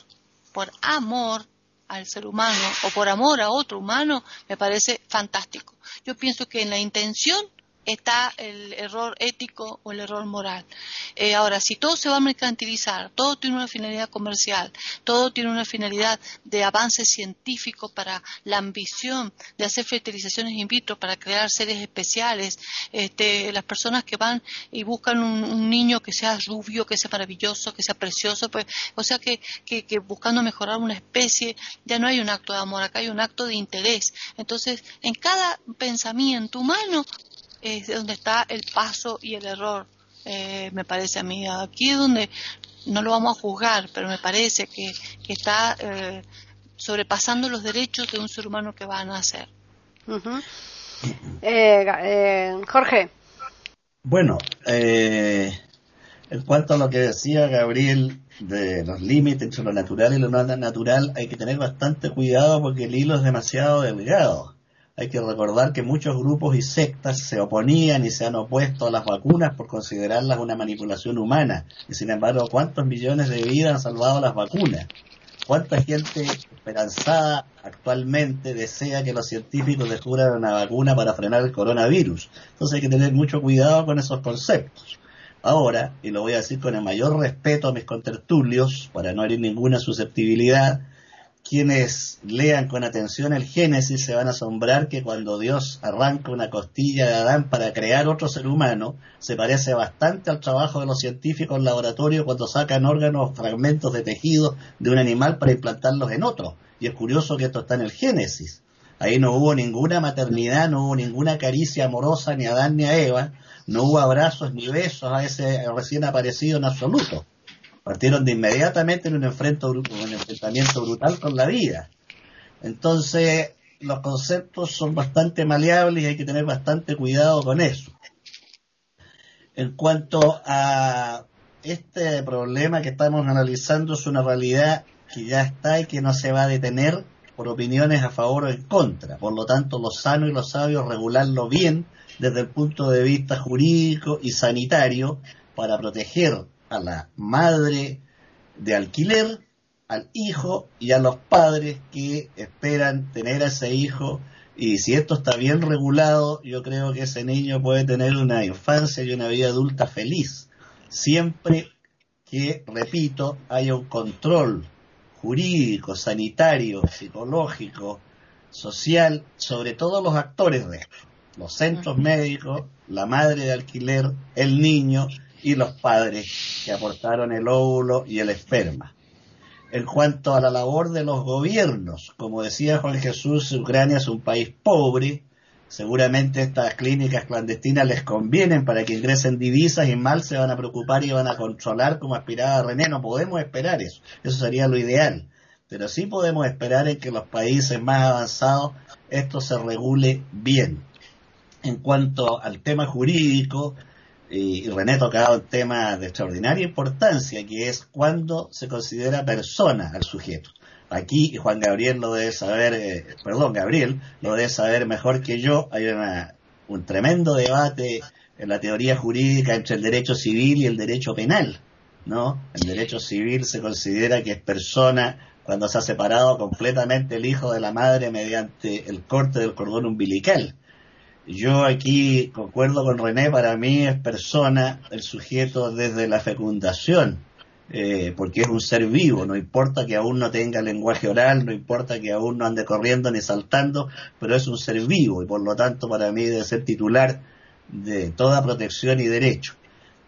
por amor, al ser humano o por amor a otro humano, me parece fantástico. Yo pienso que en la intención está el error ético o el error moral. Eh, ahora, si todo se va a mercantilizar, todo tiene una finalidad comercial, todo tiene una finalidad de avance científico para la ambición de hacer fertilizaciones in vitro, para crear seres especiales, este, las personas que van y buscan un, niño que sea rubio, que sea maravilloso, que sea precioso, pues, o sea que, que, que buscando mejorar una especie, ya no hay un acto de amor, acá hay un acto de interés. Entonces, en cada pensamiento humano es donde está el paso y el error, eh, me parece a mí. Aquí es donde no lo vamos a juzgar, pero me parece que, está eh, sobrepasando los derechos de un ser humano que va a nacer. Eh, Jorge. Bueno, en cuanto a lo que decía Gabriel de los límites entre lo natural y lo no natural, hay que tener bastante cuidado porque el hilo es demasiado delgado. Hay que recordar que muchos grupos y sectas se oponían y se han opuesto a las vacunas por considerarlas una manipulación humana. Y sin embargo, ¿cuántos millones de vidas han salvado las vacunas? ¿Cuánta gente esperanzada actualmente desea que los científicos descubran una vacuna para frenar el coronavirus? Entonces hay que tener mucho cuidado con esos conceptos. Ahora, y lo voy a decir con el mayor respeto a mis contertulios, para no herir ninguna susceptibilidad, quienes lean con atención el Génesis se van a asombrar que cuando Dios arranca una costilla de Adán para crear otro ser humano, se parece bastante al trabajo de los científicos en laboratorio cuando sacan órganos, fragmentos de tejido de un animal para implantarlos en otro. Y es curioso que esto está en el Génesis. Ahí no hubo ninguna maternidad, no hubo ninguna caricia amorosa ni a Adán ni a Eva, no hubo abrazos ni besos a ese recién aparecido en absoluto partieron de inmediatamente en un, enfrentamiento brutal con la vida. Entonces, los conceptos son bastante maleables y hay que tener bastante cuidado con eso. En cuanto a este problema que estamos analizando, es una realidad que ya está y que no se va a detener por opiniones a favor o en contra. Por lo tanto, lo sano y lo sabio regularlo bien desde el punto de vista jurídico y sanitario para proteger a la madre de alquiler, al hijo y a los padres que esperan tener a ese hijo. Y si esto está bien regulado, yo creo que ese niño puede tener una infancia y una vida adulta feliz. Siempre que, repito, haya un control jurídico, sanitario, psicológico, social sobre todos los actores de esto. Los centros médicos, la madre de alquiler, el niño y los padres que aportaron el óvulo y el esperma. En cuanto a la labor de los gobiernos, como decía Juan Jesús, Ucrania es un país pobre, seguramente estas clínicas clandestinas les convienen para que ingresen divisas y mal se van a preocupar y van a controlar como aspiraba René. No podemos esperar eso, eso sería lo ideal. Pero sí podemos esperar en que los países más avanzados esto se regule bien. En cuanto al tema jurídico, y, René ha tocado un tema de extraordinaria importancia, que es cuando se considera persona al sujeto. Aquí, Juan Gabriel lo debe saber, eh, perdón, Gabriel, lo debe saber mejor que yo, hay un tremendo debate en la teoría jurídica entre el derecho civil y el derecho penal, ¿no? El derecho civil se considera que es persona cuando se ha separado completamente el hijo de la madre mediante el corte del cordón umbilical. Yo aquí concuerdo con René, para mí es persona el sujeto desde la fecundación, eh, porque es un ser vivo, no importa que aún no tenga lenguaje oral, no importa que aún no ande corriendo ni saltando, pero es un ser vivo y por lo tanto para mí debe ser titular de toda protección y derecho.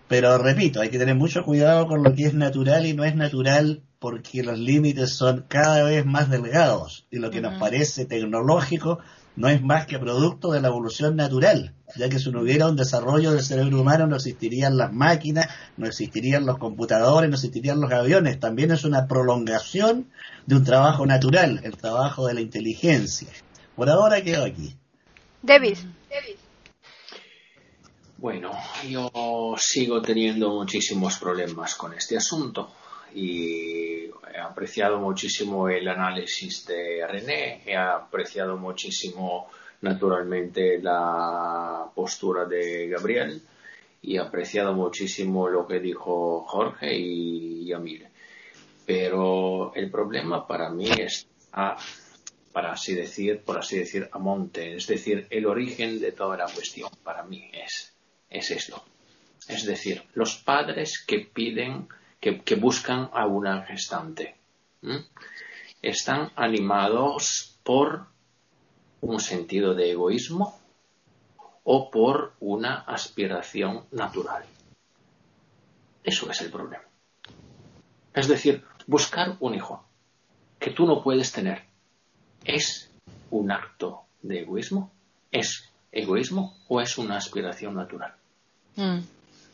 Pero repito, hay que tener mucho cuidado con lo que es natural y no es natural porque los límites son cada vez más delgados y lo que nos parece tecnológico no es más que producto de la evolución natural, ya que si no hubiera un desarrollo del cerebro humano no existirían las máquinas, no existirían los computadores, no existirían los aviones, también es una prolongación de un trabajo natural, el trabajo de la inteligencia. Por ahora quedo aquí. Davis. Bueno, yo sigo teniendo muchísimos problemas con este asunto y he apreciado muchísimo el análisis de René, he apreciado muchísimo naturalmente la postura de Gabriel y he apreciado muchísimo lo que dijo Jorge y Yamil. Pero el problema para mí es, para así decir, por así decir, a monte, es decir, el origen de toda la cuestión para mí es, es esto. Es decir, los padres que piden que, buscan a una gestante. Están animados por un sentido de egoísmo o por una aspiración natural. Eso es el problema. Es decir, buscar un hijo que tú no puedes tener es un acto de egoísmo, es egoísmo o es una aspiración natural. Mm.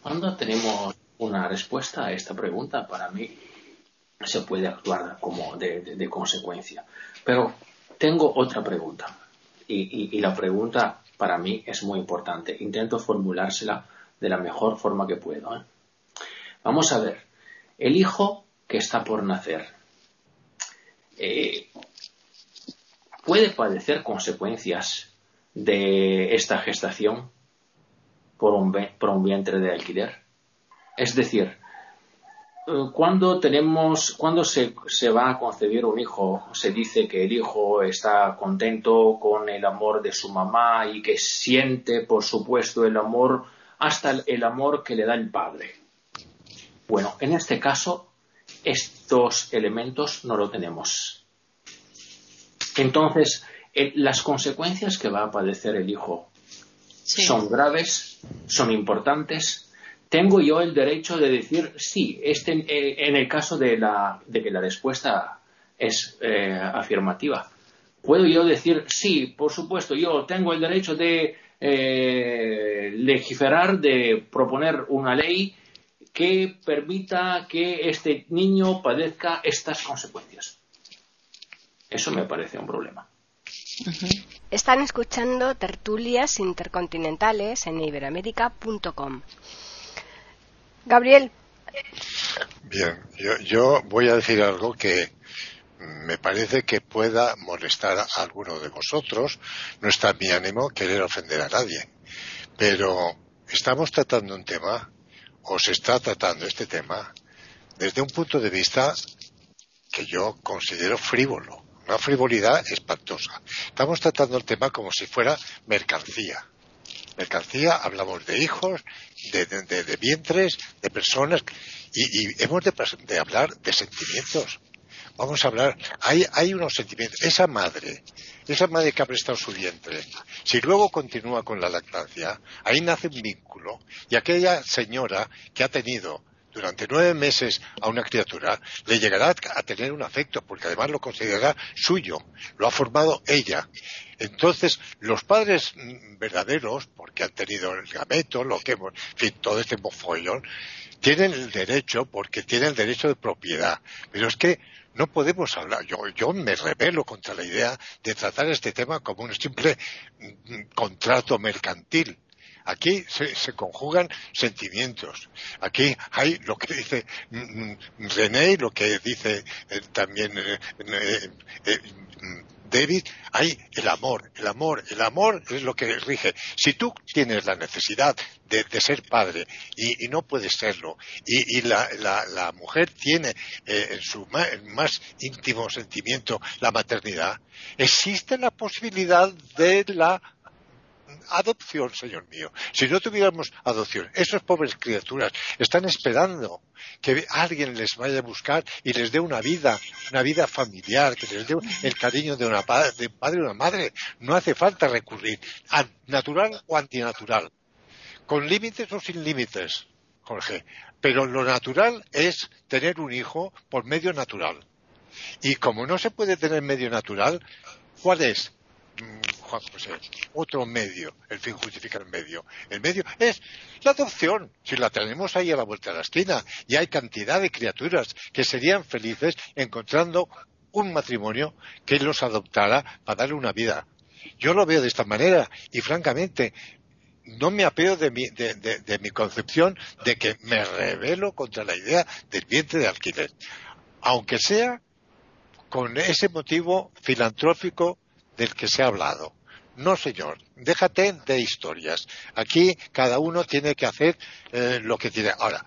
Cuando tenemos una respuesta a esta pregunta, para mí se puede actuar como de, consecuencia. Pero tengo otra pregunta y, la pregunta para mí es muy importante. Intento formulársela de la mejor forma que puedo. ¿eh? Vamos a ver, el hijo que está por nacer eh, puede padecer consecuencias de esta gestación por un, por un vientre de alquiler. Es decir, eh, cuando tenemos, cuando se, va a concebir un hijo, se dice que el hijo está contento con el amor de su mamá y que siente, por supuesto, el amor, hasta el amor que le da el padre. Bueno, en este caso, estos elementos no lo tenemos. Entonces, las consecuencias que va a padecer el hijo son graves, son importantes tengo yo el derecho de decir sí, este, eh, en el caso de, la, de que la respuesta es eh, afirmativa. Puedo yo decir sí, por supuesto, yo tengo el derecho de eh, legislar, de proponer una ley que permita que este niño padezca estas consecuencias. Eso me parece un problema. Están escuchando tertulias intercontinentales en iberoamérica.com. Gabriel. Bien, yo, voy a decir algo que me parece que pueda molestar a alguno de vosotros. No está mi ánimo querer ofender a nadie. Pero estamos tratando un tema, o se está tratando este tema, desde un punto de vista que yo considero frívolo. Una frivolidad espantosa. Estamos tratando el tema como si fuera mercancía mercancía, hablamos de hijos, de, vientres, de personas, y, hemos de, hablar de sentimientos. vamos a hablar, hay, hay unos sentimientos. Esa madre, esa madre que ha prestado su vientre, si luego continúa con la lactancia, ahí nace un vínculo. Y aquella señora que ha tenido durante nueve meses a una criatura, le llegará a tener un afecto, porque además lo considerará suyo, lo ha formado ella. Entonces, los padres verdaderos, porque han tenido el gameto, lo que hemos, en fin, todo este mofollón, tienen el derecho, porque tienen el derecho de propiedad. Pero es que no podemos hablar, yo, yo me rebelo contra la idea de tratar este tema como un simple mm, contrato mercantil Aquí se, conjugan sentimientos. Aquí hay lo que dice mm, mm, René y lo que dice eh, también eh, eh, David, hay el amor, el amor, el amor es lo que rige. Si tú tienes la necesidad de, ser padre y, no puedes serlo, y, la, mujer tiene en su más íntimo sentimiento la maternidad, existe la posibilidad de la adopción, Señor mío. Si no tuviéramos adopción, esas pobres criaturas están esperando que alguien les vaya a buscar y les dé una vida, una vida familiar, que les dé el cariño de, una de un padre y una madre. No hace falta recurrir a natural o antinatural, con límites o sin límites, Jorge. Pero lo natural es tener un hijo por medio natural. Y como no se puede tener medio natural, ¿cuál es? Juan José, otro medio, el fin justifica el medio. El medio es la adopción, si la tenemos ahí a la vuelta de la esquina, y hay cantidad de criaturas que serían felices encontrando un matrimonio que los adoptara para darle una vida. Yo lo veo de esta manera y francamente no me apeo de mi, de mi concepción de que me revelo contra la idea del vientre de alquiler, aunque sea con ese motivo filantrófico del que se ha hablado. No, señor, déjate de historias. Aquí cada uno tiene que hacer eh, lo que tiene. Ahora,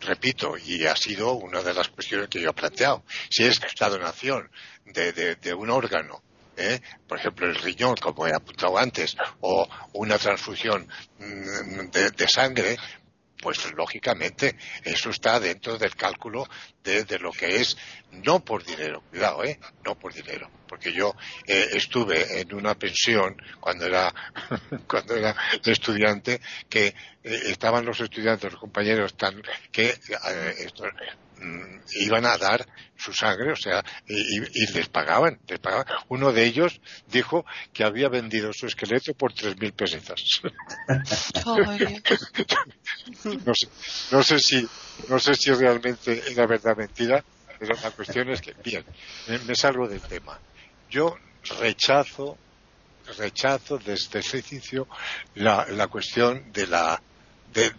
repito, y ha sido una de las cuestiones que yo he planteado, si es la donación de, un órgano, ¿eh? por ejemplo el riñón, como he apuntado antes, o una transfusión mm, de sangre, pues lógicamente eso está dentro del cálculo de, lo que es no por dinero, cuidado, ¿eh? No por dinero, porque yo eh, estuve en una pensión cuando era cuando era estudiante que eh, estaban los estudiantes, los compañeros tan que eh, Mm, iban a dar su sangre, o sea, y, les pagaban, les pagaban. Uno de ellos dijo que había vendido su esqueleto por tres mil pesetas. no, sé, no sé si, no sé si realmente era verdad mentira, pero la cuestión es que, bien, me, salgo del tema. Yo rechazo, rechazo desde ese inicio la, la cuestión de la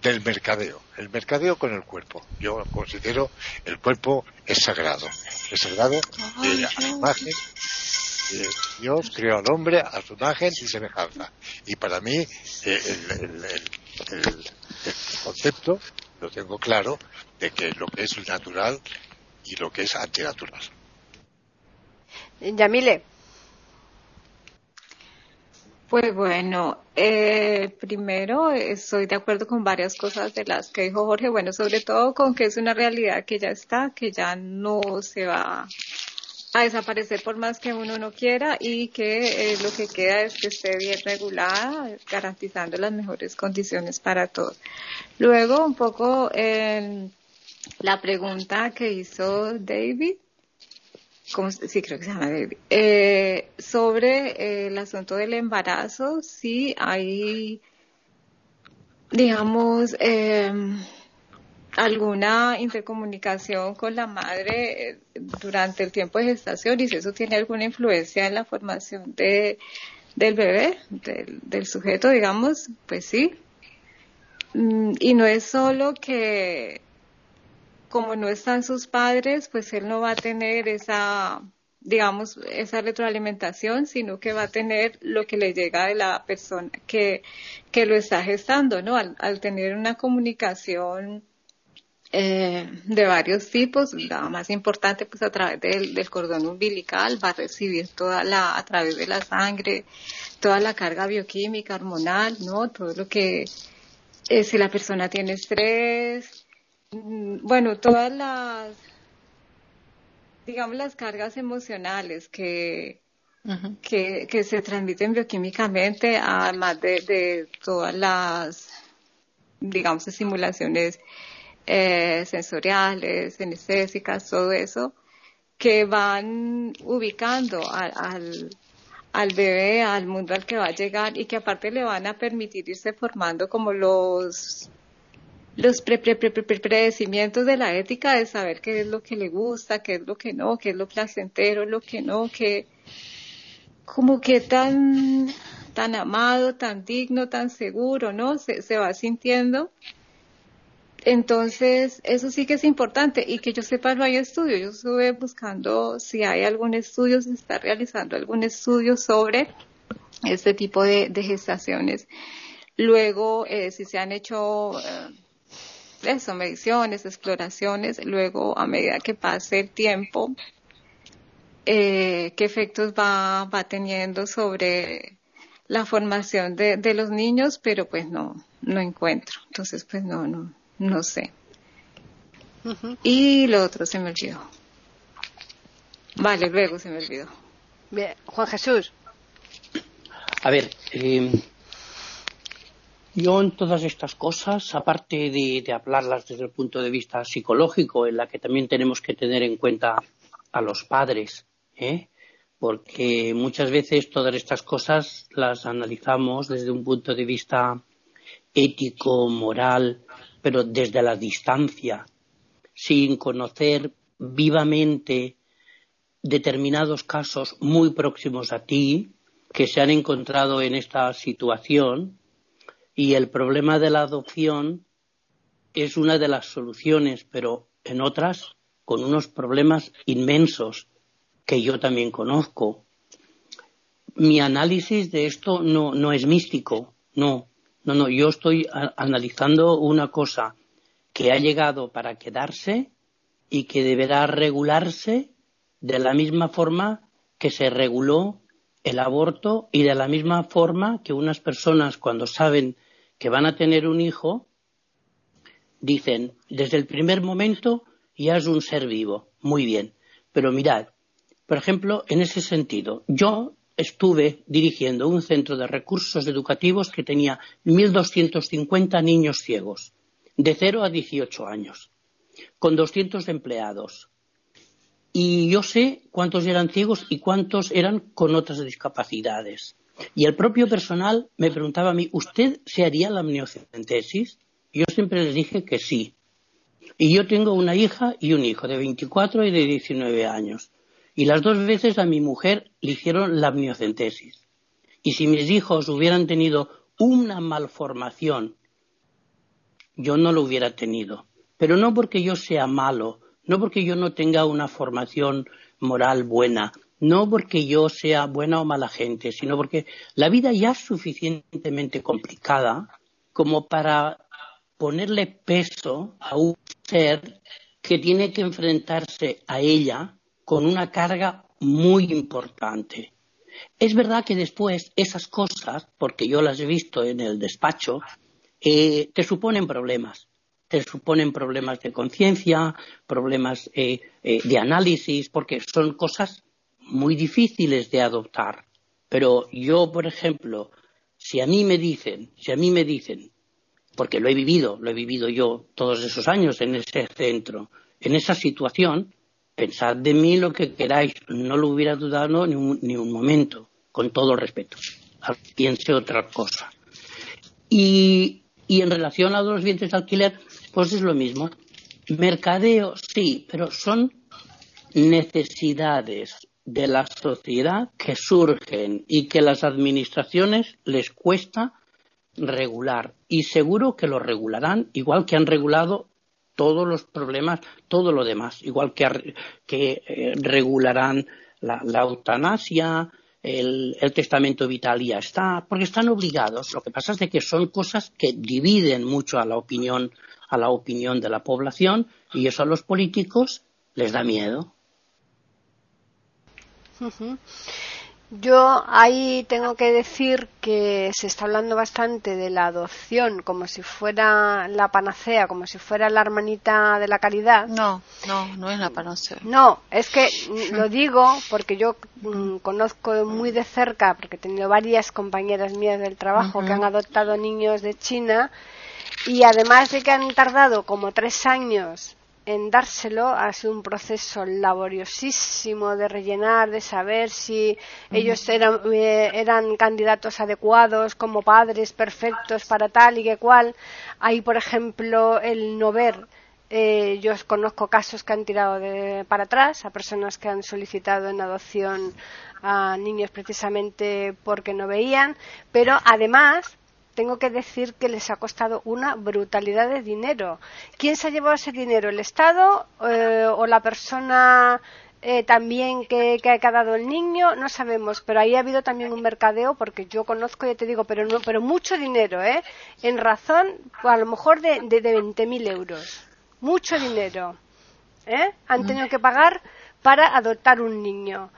del mercadeo, el mercadeo con el cuerpo. Yo considero el cuerpo es sagrado, es sagrado de a su imagen. Dios creó al hombre a su imagen y semejanza. Y para mí eh, el, concepto lo tengo claro de que lo que es natural y lo que es antinatural. Yamile. Pues bueno, eh, primero estoy de acuerdo con varias cosas de las que dijo Jorge, bueno, sobre todo con que es una realidad que ya está, que ya no se va a desaparecer por más que uno no quiera y que eh, lo que queda es que esté bien regulada, garantizando las mejores condiciones para todos. Luego, un poco eh, la pregunta que hizo David sí creo que se llama eh, sobre eh, el asunto del embarazo, sí hay, digamos, em, alguna intercomunicación con la madre eh, durante el tiempo de gestación y si eso tiene alguna influencia en la formación de, del bebé, del, sujeto, digamos, pues sí. Mm, y no es solo que como no están sus padres, pues él no va a tener esa, digamos, esa retroalimentación, sino que va a tener lo que le llega de la persona que, que lo está gestando, ¿no? Al, tener una comunicación eh, de varios tipos, la más importante, pues a través del, cordón umbilical, va a recibir toda la, a través de la sangre, toda la carga bioquímica, hormonal, ¿no? Todo lo que, eh, si la persona tiene estrés, bueno, todas las, digamos, las cargas emocionales que, que, que, se transmiten bioquímicamente, además de, de todas las, digamos, estimulaciones eh, sensoriales, sinestésicas, todo eso, que van ubicando al, al bebé, al mundo al que va a llegar y que aparte le van a permitir irse formando como los los pre, pre, pre, predecimientos de la ética de saber qué es lo que le gusta, qué es lo que no, qué es lo placentero, lo que no, que como que tan tan amado, tan digno, tan seguro, ¿no? Se, se va sintiendo entonces, eso sí que es importante y que yo sepa no hay estudio. Yo estuve buscando si hay algún estudio, si está realizando algún estudio sobre este tipo de, gestaciones. Luego, eh, si se han hecho eh, eso, mediciones, exploraciones, luego a medida que pase el tiempo, eh, qué efectos va, va teniendo sobre la formación de, de los niños, pero pues no, no encuentro. Entonces, pues no, no, no sé. Y lo otro se me olvidó. Vale, luego se me olvidó. Bien, Juan Jesús. A ver, em, yo en todas estas cosas, aparte de, hablarlas desde el punto de vista psicológico, en la que también tenemos que tener en cuenta a los padres, ¿eh? porque muchas veces todas estas cosas las analizamos desde un punto de vista ético, moral, pero desde la distancia, sin conocer vivamente determinados casos muy próximos a ti que se han encontrado en esta situación y el problema de la adopción es una de las soluciones, pero en otras con unos problemas inmensos que yo también conozco. Mi análisis de esto no, no es místico, no, no, no, yo estoy analizando una cosa que ha llegado para quedarse y que deberá regularse de la misma forma que se reguló el aborto y de la misma forma que unas personas cuando saben que van a tener un hijo dicen desde el primer momento ya es un ser vivo. Muy bien. Pero mirad, por ejemplo, en ese sentido, yo estuve dirigiendo un centro de recursos educativos que tenía 1.250 niños ciegos, de 0 a 18 años, con 200 empleados. Y yo sé cuántos eran ciegos y cuántos eran con otras discapacidades. Y el propio personal me preguntaba a mí, ¿usted se haría la amniocentesis? Yo siempre les dije que sí. Y yo tengo una hija y un hijo de 24 y de 19 años. Y las dos veces a mi mujer le hicieron la amniocentesis. Y si mis hijos hubieran tenido una malformación, yo no lo hubiera tenido. Pero no porque yo sea malo, no porque yo no tenga una formación moral buena, no porque yo sea buena o mala gente, sino porque la vida ya es suficientemente complicada como para ponerle peso a un ser que tiene que enfrentarse a ella con una carga muy importante. Es verdad que después esas cosas, porque yo las he visto en el despacho, eh, te suponen problemas. Te suponen problemas de conciencia, problemas eh, eh, de análisis, porque son cosas muy difíciles de adoptar. Pero yo, por ejemplo, si a mí me dicen, si a mí me dicen, porque lo he vivido, lo he vivido yo todos esos años en ese centro, en esa situación, pensad de mí lo que queráis, no lo hubiera dudado ni un, ni un momento, con todo respeto. Piense otra cosa. Y, y en relación a los bienes de alquiler, pues es lo mismo. Mercadeo, sí, pero son necesidades de la sociedad que surgen y que las administraciones les cuesta regular. Y seguro que lo regularán, igual que han regulado todos los problemas, todo lo demás, igual que, que eh, regularán la, eutanasia, el, testamento vital ya está, porque están obligados. Lo que pasa es de que son cosas que dividen mucho a la opinión, a la opinión de la población y eso a los políticos les da miedo. Yo ahí tengo que decir que se está hablando bastante de la adopción como si fuera la panacea, como si fuera la hermanita de la caridad. No, no, no es la panacea. No, es que lo digo porque yo mm, conozco muy de cerca, porque he tenido varias compañeras mías del trabajo que han adoptado niños de China y además de que han tardado como tres años en dárselo ha sido un proceso laboriosísimo de rellenar, de saber si ellos eran, eh, eran candidatos adecuados como padres perfectos para tal y que cual. Hay, por ejemplo, el no ver. Eh, yo conozco casos que han tirado de, para atrás a personas que han solicitado en adopción a niños precisamente porque no veían, pero además tengo que decir que les ha costado una brutalidad de dinero. ¿Quién se ha llevado ese dinero? ¿El Estado eh, o la persona eh, también que, ha dado el niño? No sabemos, pero ahí ha habido también un mercadeo porque yo conozco, ya te digo, pero, no, pero mucho dinero, ¿eh? En razón, a lo mejor de, de, de 20.000 euros. Mucho dinero. ¿eh? Han tenido que pagar para adoptar un niño.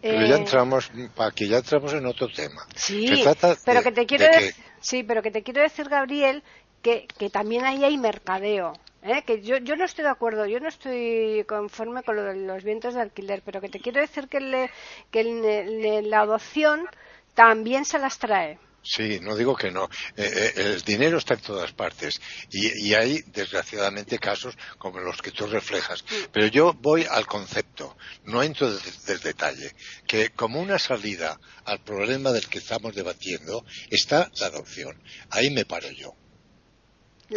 Pero ya entramos, que ya entramos en otro tema. Sí, pero que te quiero decir Sí, pero que te quiero decir, Gabriel, que, que también ahí hay mercadeo. ¿eh? Que yo, yo no estoy de acuerdo, yo no estoy conforme con lo de los vientos de alquiler, pero que te quiero decir que, le, que la adopción también se las trae. Sí, no digo que no. Eh, eh, el dinero está en todas partes y, hay, desgraciadamente, casos como los que tú reflejas. Pero yo voy al concepto, no entro del detalle, que como una salida al problema del que estamos debatiendo está la adopción. Ahí me paro yo.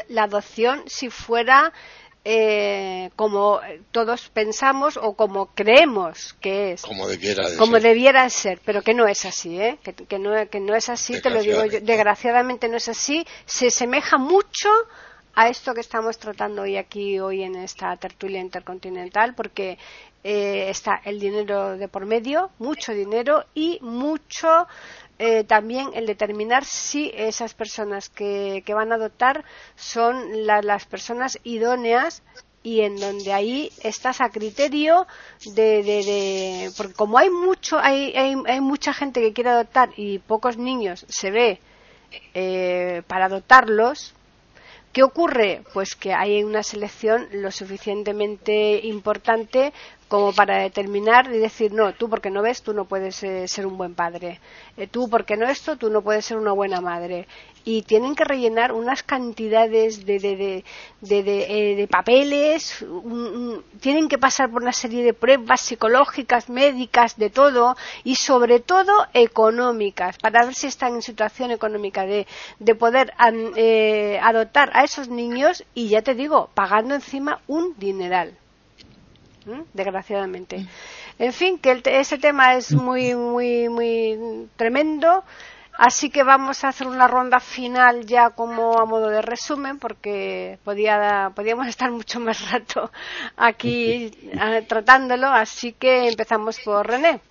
la adopción, si fuera eh, como todos pensamos o como creemos que es. Como debiera, como debiera ser, pero que no es así, ¿eh? que, no, que no es así, te lo digo yo, desgraciadamente no es así, se semeja mucho a esto que estamos tratando hoy aquí, hoy en esta tertulia intercontinental, porque eh, está el dinero de por medio, mucho dinero y mucho eh, también el determinar si esas personas que, van a adoptar son las personas idóneas y en donde ahí estás a criterio de, de, porque como hay mucho hay, hay, mucha gente que quiere adoptar y pocos niños se ve eh, para adoptarlos ¿Qué ocurre? Pues que hay una selección lo suficientemente importante como para determinar y decir, no, tú porque no ves, tú no puedes eh, ser un buen padre. Eh, tú porque no esto, tú no puedes ser una buena madre. Y tienen que rellenar unas cantidades de, de, de, eh, papeles, tienen que pasar por una serie de pruebas psicológicas, médicas, de todo, y sobre todo económicas, para ver si están en situación económica de, de poder adoptar a esos niños y ya te digo, pagando encima un dineral desgraciadamente. En fin, que ese tema es muy, muy, muy tremendo. Así que vamos a hacer una ronda final ya como a modo de resumen, porque podía, podíamos estar mucho más rato aquí eh, tratándolo. Así que empezamos por René.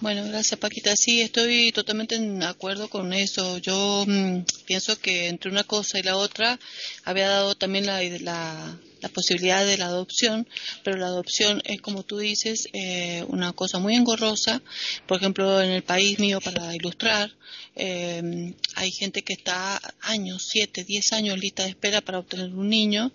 Bueno, gracias Paquita. Sí, estoy totalmente en acuerdo con eso. Yo mm, pienso que entre una cosa y la otra había dado también la, la, la posibilidad de la adopción, pero la adopción es, como tú dices, eh, una cosa muy engorrosa. Por ejemplo, en el país mío, para ilustrar, eh, hay gente que está años, siete, diez años en lista de espera para obtener un niño.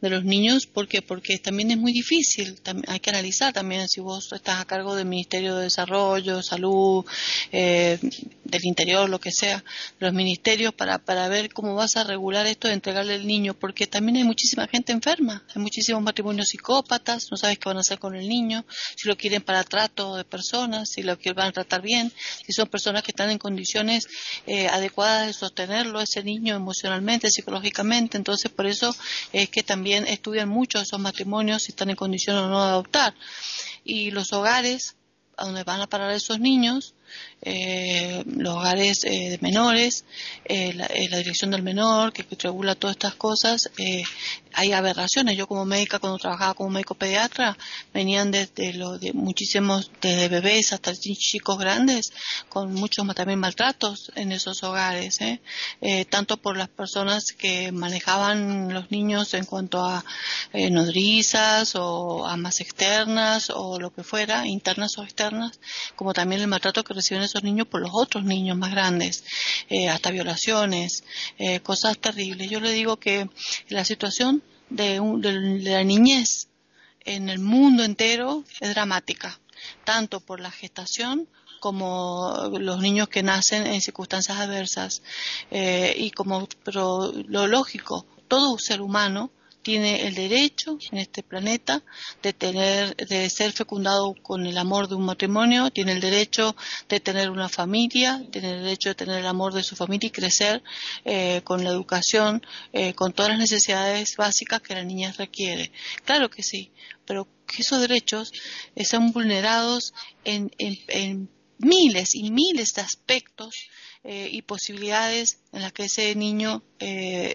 De los niños, ¿por qué? Porque también es muy difícil. hay que analizar también si vos estás a cargo del Ministerio de Desarrollo, Salud, eh, del Interior, lo que sea, los ministerios, para, para ver cómo vas a regular esto de entregarle el niño, porque también hay muchísima gente enferma, hay muchísimos matrimonios psicópatas, no sabes qué van a hacer con el niño, si lo quieren para trato de personas, si lo van a tratar bien, si son personas que están en condiciones eh, adecuadas de sostenerlo, ese niño emocionalmente, psicológicamente. Entonces, por eso es que también estudian mucho esos matrimonios si están en condición o no de adoptar. Y los hogares a donde van a parar esos niños, eh, los hogares eh, de menores, eh, la, dirección del menor, que, regula todas estas cosas, hay aberraciones. Yo como médica, cuando trabajaba como médico pediatra, venían desde los de muchísimos, desde bebés hasta chicos grandes, con muchos también maltratos en esos hogares, tanto por las personas que manejaban los niños en cuanto a nodrizas o amas externas o lo que fuera, internas o externas, como también el maltrato que reciben esos niños por los otros niños más grandes, eh, hasta violaciones, eh, cosas terribles. Yo le digo que la situación de, la niñez en el mundo entero es dramática, tanto por la gestación como los niños que nacen en circunstancias adversas eh, y como pero lo lógico todo ser humano tiene el derecho en este planeta de tener, de ser fecundado con el amor de un matrimonio, tiene el derecho de tener una familia, tiene el derecho de tener el amor de su familia y crecer eh, con la educación, eh, con todas las necesidades básicas que la niña requiere. Claro que sí, pero que esos derechos sean vulnerados en, en miles y miles de aspectos eh, y posibilidades en las que ese niño eh,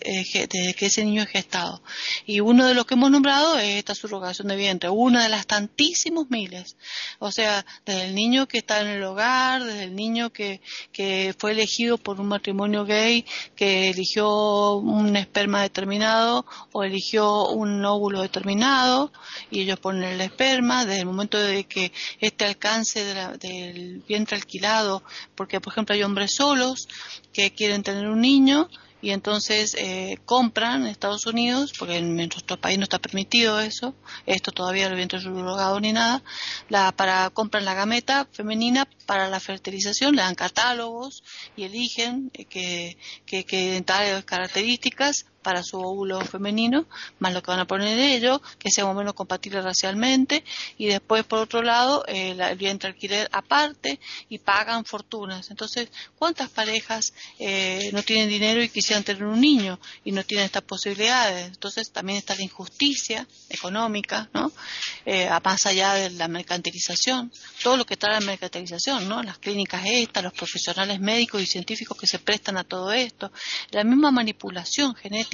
desde que ese niño es gestado. Y uno de los que hemos nombrado es esta subrogación de vientre una de las tantísimos miles. O sea desde el niño que está en el hogar desde el niño que, que fue elegido por un matrimonio gay que eligió un esperma determinado o eligió un óvulo determinado y ellos ponen el esperma desde el momento de que este alcance del vientre alquilado porque por ejemplo hay hombres solos que quieren tener un niño y entonces eh, compran en Estados Unidos, porque en nuestro país no está permitido eso, esto todavía no viene subrogado ni nada, la, para compran la gameta femenina para la fertilización, le dan catálogos y eligen eh, que, que, que características para su óvulo femenino, más lo que van a poner de ello, que sea más o menos compatible racialmente, y después, por otro lado, eh, el vientre alquiler aparte y pagan fortunas. Entonces, ¿cuántas parejas eh, no tienen dinero y quisieran tener un niño y no tienen estas posibilidades? Entonces, también está la injusticia económica, ¿no? Eh, más allá de la mercantilización, todo lo que trae la mercantilización, ¿no? Las clínicas estas, los profesionales médicos y científicos que se prestan a todo esto, la misma manipulación genética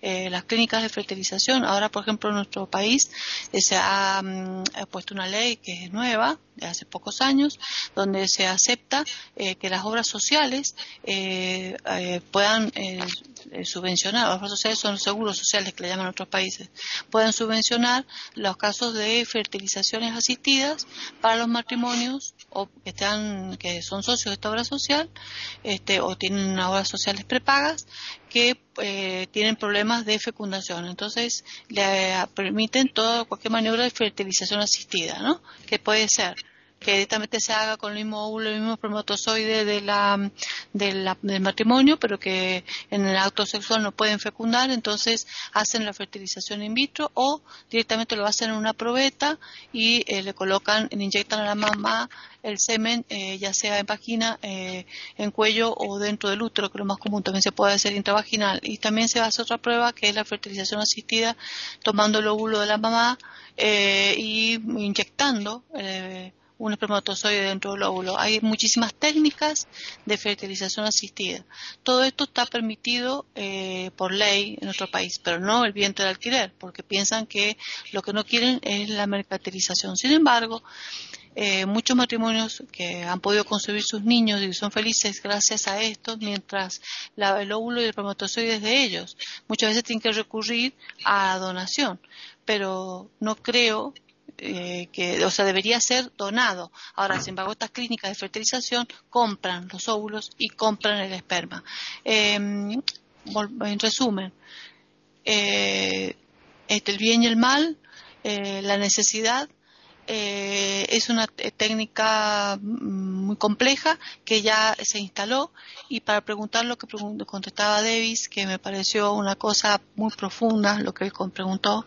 eh, las clínicas de fertilización. Ahora, por ejemplo, en nuestro país eh, se ha, mm, puesto una ley que es nueva, de hace pocos años, donde se acepta eh, que las obras sociales puedan subvencionar, las obras sociales son los seguros sociales que le llaman otros países, puedan subvencionar los casos de fertilizaciones asistidas para los matrimonios o que están que son socios de esta obra social este, o tienen obras sociales prepagas que eh, tienen problemas de fecundación. Entonces, le permiten toda cualquier maniobra de fertilización asistida, ¿no? Que puede ser que directamente se haga con el mismo óvulo, el mismo espermatozoide de la, del matrimonio, pero que en el acto sexual no pueden fecundar, entonces hacen la fertilización in vitro o directamente lo hacen en una probeta y eh, le colocan, le inyectan a la mamá el semen, eh, ya sea en vagina, eh, en cuello o dentro del útero, que es lo más común, también se puede hacer intravaginal. Y también se hace otra prueba que es la fertilización asistida, tomando el óvulo de la mamá y inyectando un espermatozoide dentro del óvulo. Hay muchísimas técnicas de fertilización asistida. Todo esto está permitido eh, por ley en nuestro país, pero no el vientre de alquiler, porque piensan que lo que no quieren es la mercantilización. Sin embargo, eh, muchos matrimonios que han podido concebir sus niños y son felices gracias a esto, mientras el óvulo y el espermatozoide es de ellos. Muchas veces tienen que recurrir a donación, pero no creo eh, que, o sea, debería ser donado. Ahora, sin embargo, estas clínicas de fertilización compran los óvulos y compran el esperma. Em, en resumen, eh, este, el bien y el mal, eh, la necesidad, es una técnica muy compleja que ya se instaló y para preguntar lo que contestaba Davis, que me pareció una cosa muy profunda lo que él preguntó,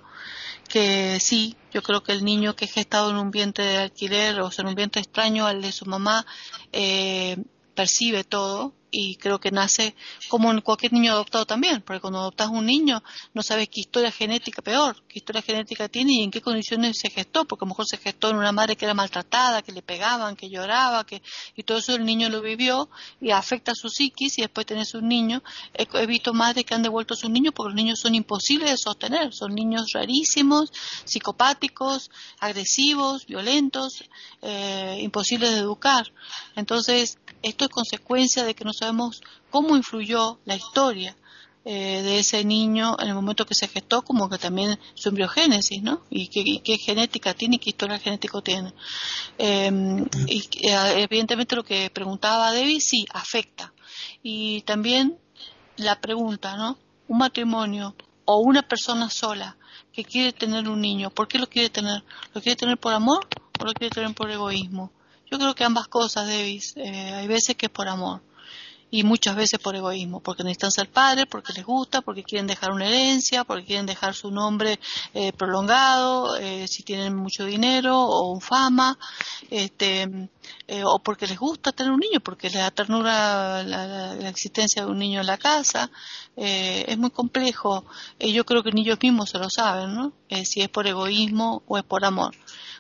que sí, yo creo que el niño que es gestado en un vientre de alquiler o en un vientre extraño al de su mamá eh, percibe todo y creo que nace como en cualquier niño adoptado también, porque cuando adoptas un niño no sabes qué historia genética peor, qué historia genética tiene y en qué condiciones se gestó, porque a lo mejor se gestó en una madre que era maltratada, que le pegaban, que lloraba, que y todo eso el niño lo vivió y afecta a su psiquis y después tenés un niño. He, visto madres que han devuelto a sus niños porque los niños son imposibles de sostener, son niños rarísimos, psicopáticos, agresivos, violentos, eh, imposibles de educar. Entonces, esto es consecuencia de que no sabemos cómo influyó la historia eh, de ese niño en el momento que se gestó, como que también su embriogénesis, ¿no? Y qué, genética tiene y qué historia genética tiene. Em, y evidentemente lo que preguntaba Debbie, sí, afecta. Y también la pregunta, ¿no? Un matrimonio o una persona sola que quiere tener un niño, ¿por qué lo quiere tener? ¿Lo quiere tener por amor o lo quiere tener por egoísmo? Yo creo que ambas cosas, Davis. Eh, hay veces que es por amor y muchas veces por egoísmo, porque necesitan ser padres, porque les gusta, porque quieren dejar una herencia, porque quieren dejar su nombre eh, prolongado, eh, si tienen mucho dinero o fama, este, o porque les gusta tener un niño, porque les da ternura la, existencia de un niño en la casa. es muy complejo. yo creo que ni ellos mismos se lo saben, ¿no? si es por egoísmo o es por amor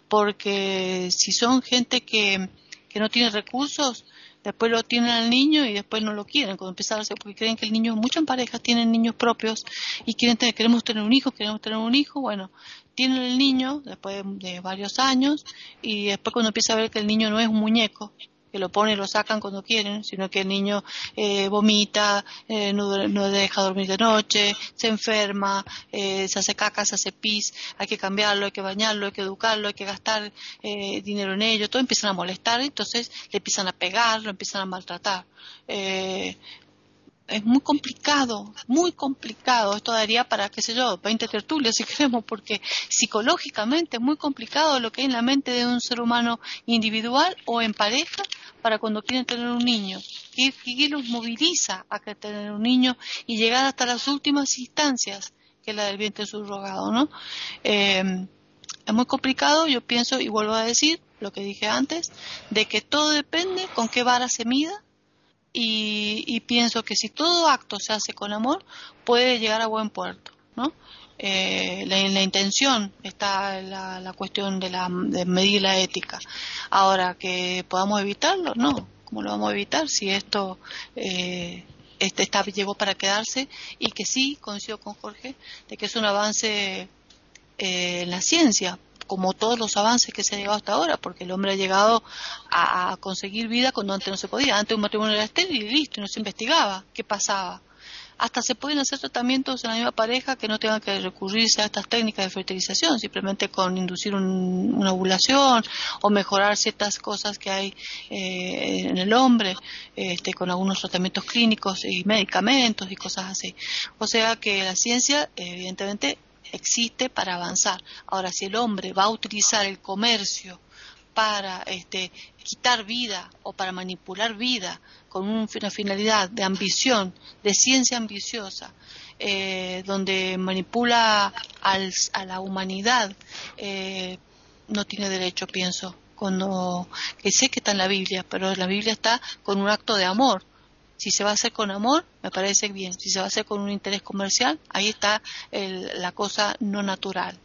porque si son gente que, que no tiene recursos, después lo tienen al niño y después no lo quieren cuando empiezan a hacer, porque creen que el niño, muchas parejas tienen niños propios y quieren tener, queremos tener un hijo, queremos tener un hijo, bueno, tienen el niño después de varios años y después cuando empieza a ver que el niño no es un muñeco, que lo ponen y lo sacan cuando quieren, sino que el niño eh, vomita, eh, no, deja dormir de noche, se enferma, eh, se hace caca, se hace pis, hay que cambiarlo, hay que bañarlo, hay que educarlo, hay que gastar dinero en ello, todo empiezan a molestar, entonces le empiezan a pegar, lo empiezan a maltratar es muy complicado, muy complicado. Esto daría para, qué sé yo, 20 tertulias si queremos, porque psicológicamente es muy complicado lo que hay en la mente de un ser humano individual o en pareja para cuando quieren tener un niño. ¿Qué, los moviliza a que tener un niño y llegar hasta las últimas instancias, que es la del vientre subrogado, ¿no? Eh, es muy complicado, yo pienso, y vuelvo a decir lo que dije antes, de que todo depende con qué vara se mida y, pienso que si todo acto se hace con amor, puede llegar a buen puerto, ¿no? Eh, la, la, intención está la, la cuestión de, la, de medir la ética. Ahora, que podamos evitarlo, no. ¿Cómo lo vamos a evitar si esto eh, este está, llegó para quedarse? Y que sí, coincido con Jorge, de que es un avance eh, en la ciencia, como todos los avances que se ha llegado hasta ahora, porque el hombre ha llegado a, conseguir vida cuando antes no se podía. Antes un matrimonio era estéril y listo, no se investigaba qué pasaba. Hasta se pueden hacer tratamientos en la misma pareja que no tengan que recurrirse a estas técnicas de fertilización, simplemente con inducir una ovulación o mejorar ciertas cosas que hay eh, en el hombre, este, con algunos tratamientos clínicos y medicamentos y cosas así. O sea que la ciencia, evidentemente, existe para avanzar. Ahora, si el hombre va a utilizar el comercio para este, quitar vida o para manipular vida con una finalidad de ambición, de ciencia ambiciosa, eh, donde manipula a la humanidad, eh, no tiene derecho, pienso. Cuando, que sé que está en la Biblia, pero la Biblia está con un acto de amor, si se va a hacer con amor, me parece bien. Si se va a hacer con un interés comercial, ahí está la cosa no natural.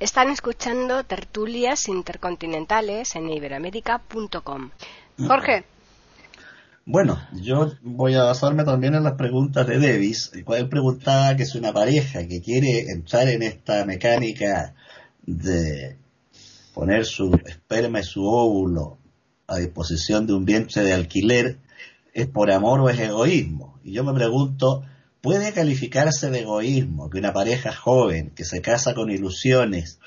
Están escuchando tertulias intercontinentales en iberoamérica.com. Jorge. Bueno, yo voy a basarme también en las preguntas de Davis, el cual preguntaba que si una pareja que quiere entrar en esta mecánica de poner su esperma y su óvulo a disposición de un vientre de alquiler, es por amor o es egoísmo. Y yo me pregunto, ¿puede calificarse de egoísmo que una pareja joven que se casa con ilusiones,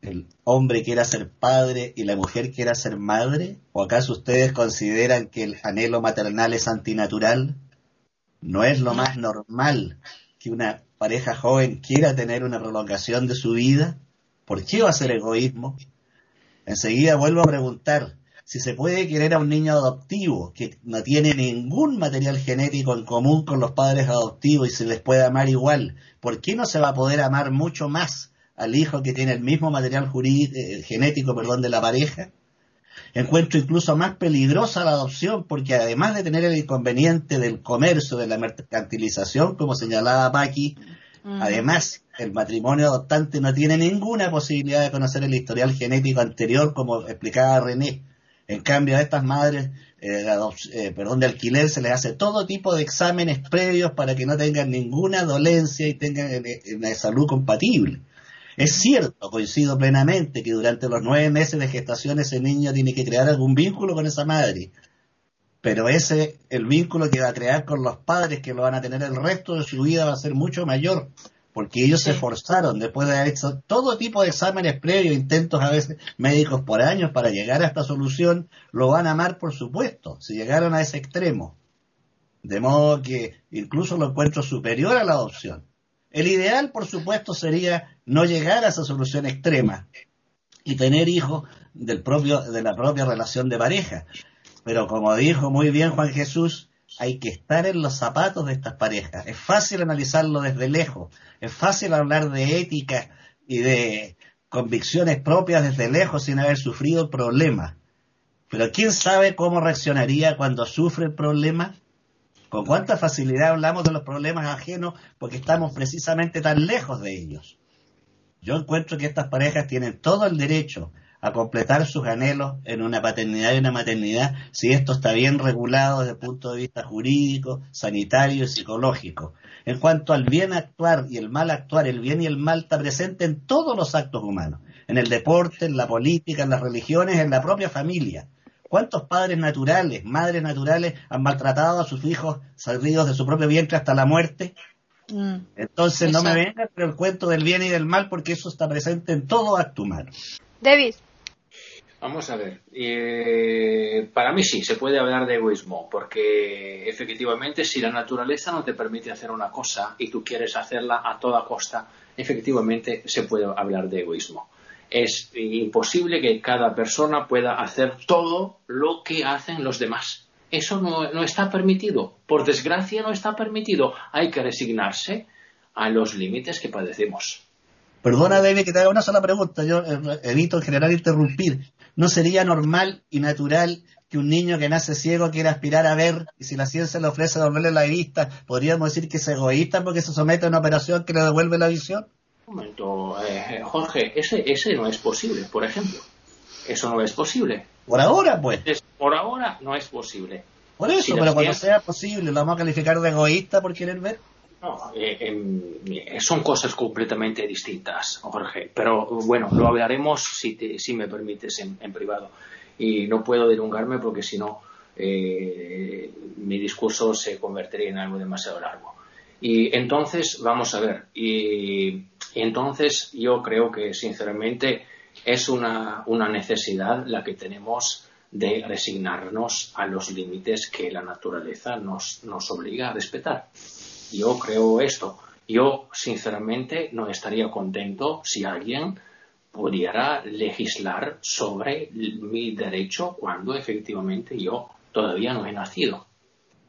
el hombre quiera ser padre y la mujer quiera ser madre? ¿O acaso ustedes consideran que el anhelo maternal es antinatural? ¿No es lo más normal que una pareja joven quiera tener una prolongación de su vida? ¿Por qué va a ser egoísmo? Enseguida vuelvo a preguntar, si se puede querer a un niño adoptivo que no tiene ningún material genético en común con los padres adoptivos y se les puede amar igual, ¿por qué no se va a poder amar mucho más al hijo que tiene el mismo material eh, genético perdón, de la pareja? Encuentro incluso más peligrosa la adopción porque además de tener el inconveniente del comercio, de la mercantilización, como señalaba Paqui, además el matrimonio adoptante no tiene ninguna posibilidad de conocer el historial genético anterior, como explicaba René. En cambio, a estas madres eh, eh, perdón, de alquiler se les hace todo tipo de exámenes previos para que no tengan ninguna dolencia y tengan eh, una salud compatible. Es cierto, coincido plenamente, que durante los nueve meses de gestación ese niño tiene que crear algún vínculo con esa madre. Pero ese, el vínculo que va a crear con los padres que lo van a tener el resto de su vida va a ser mucho mayor, porque ellos se esforzaron después de haber hecho todo tipo de exámenes previos, intentos a veces médicos por años para llegar a esta solución, lo van a amar por supuesto, si llegaron a ese extremo. De modo que incluso lo encuentro superior a la adopción. El ideal, por supuesto, sería no llegar a esa solución extrema y tener hijos del propio, de la propia relación de pareja. Pero como dijo muy bien Juan Jesús, hay que estar en los zapatos de estas parejas. Es fácil analizarlo desde lejos, es fácil hablar de ética y de convicciones propias desde lejos sin haber sufrido el problema. Pero ¿quién sabe cómo reaccionaría cuando sufre el problema? Con cuánta facilidad hablamos de los problemas ajenos porque estamos precisamente tan lejos de ellos. Yo encuentro que estas parejas tienen todo el derecho a completar sus anhelos en una paternidad y una maternidad si esto está bien regulado desde el punto de vista jurídico, sanitario y psicológico. En cuanto al bien actuar y el mal actuar, el bien y el mal está presente en todos los actos humanos, en el deporte, en la política, en las religiones, en la propia familia. ¿Cuántos padres naturales, madres naturales han maltratado a sus hijos salidos de su propio vientre hasta la muerte? Mm. Entonces no me vengan con el cuento del bien y del mal porque eso está presente en todo acto humano. David. Vamos a ver. Eh, para mí sí, se puede hablar de egoísmo, porque efectivamente si la naturaleza no te permite hacer una cosa y tú quieres hacerla a toda costa, efectivamente se puede hablar de egoísmo es imposible que cada persona pueda hacer todo lo que hacen los demás. Eso no, está permitido. Por desgracia no está permitido. Hay que resignarse a los límites que padecemos. Perdona, David, que te haga una sola pregunta. Yo eh, evito en general interrumpir. ¿No sería normal y natural que un niño que nace ciego quiera aspirar a ver y si la ciencia le ofrece devolverle la vista, podríamos decir que es egoísta porque se somete a una operación que le devuelve la visión? Un momento, eh, Jorge, ese, ese no es posible, por ejemplo. Eso no es posible. Por ahora, pues. por ahora no es posible. Por eso, pero cuando sea posible, ¿lo vamos a calificar de egoísta por querer ver? Eh, em, son cosas completamente distintas, Jorge. Pero bueno, lo hablaremos si, si me permites en, privado. Y no puedo delungarme porque si no, eh, mi discurso se convertiría en algo demasiado largo. Y entonces, vamos a ver, y entonces yo creo que sinceramente es una, necesidad la que tenemos de resignarnos a los límites que la naturaleza nos obliga a respetar. Yo creo esto. Yo, sinceramente, no estaría contento si alguien pudiera legislar sobre mi derecho cuando efectivamente yo todavía no he nacido.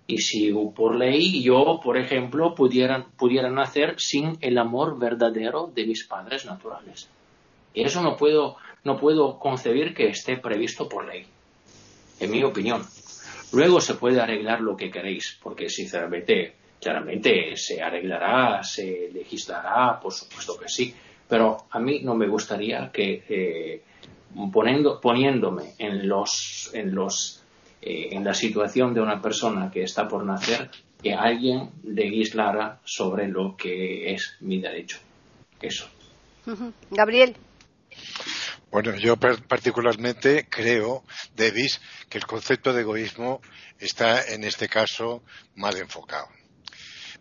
Y si por ley yo, por ejemplo, pudiera, pudiera nacer sin el amor verdadero de mis padres naturales. Y eso no puedo, no puedo concebir que esté previsto por ley, en mi opinión. Luego se puede arreglar lo que queréis, porque sinceramente, claramente se arreglará, se legislará, por supuesto que sí, pero a mí no me gustaría que eh, poniendo, poniéndome en los, en los eh, en la situación de una persona que está por nacer que alguien legislara sobre lo que es mi derecho. Eso. Gabriel. Bueno, yo particularmente creo, Davis, que el concepto de egoísmo está en este caso mal enfocado.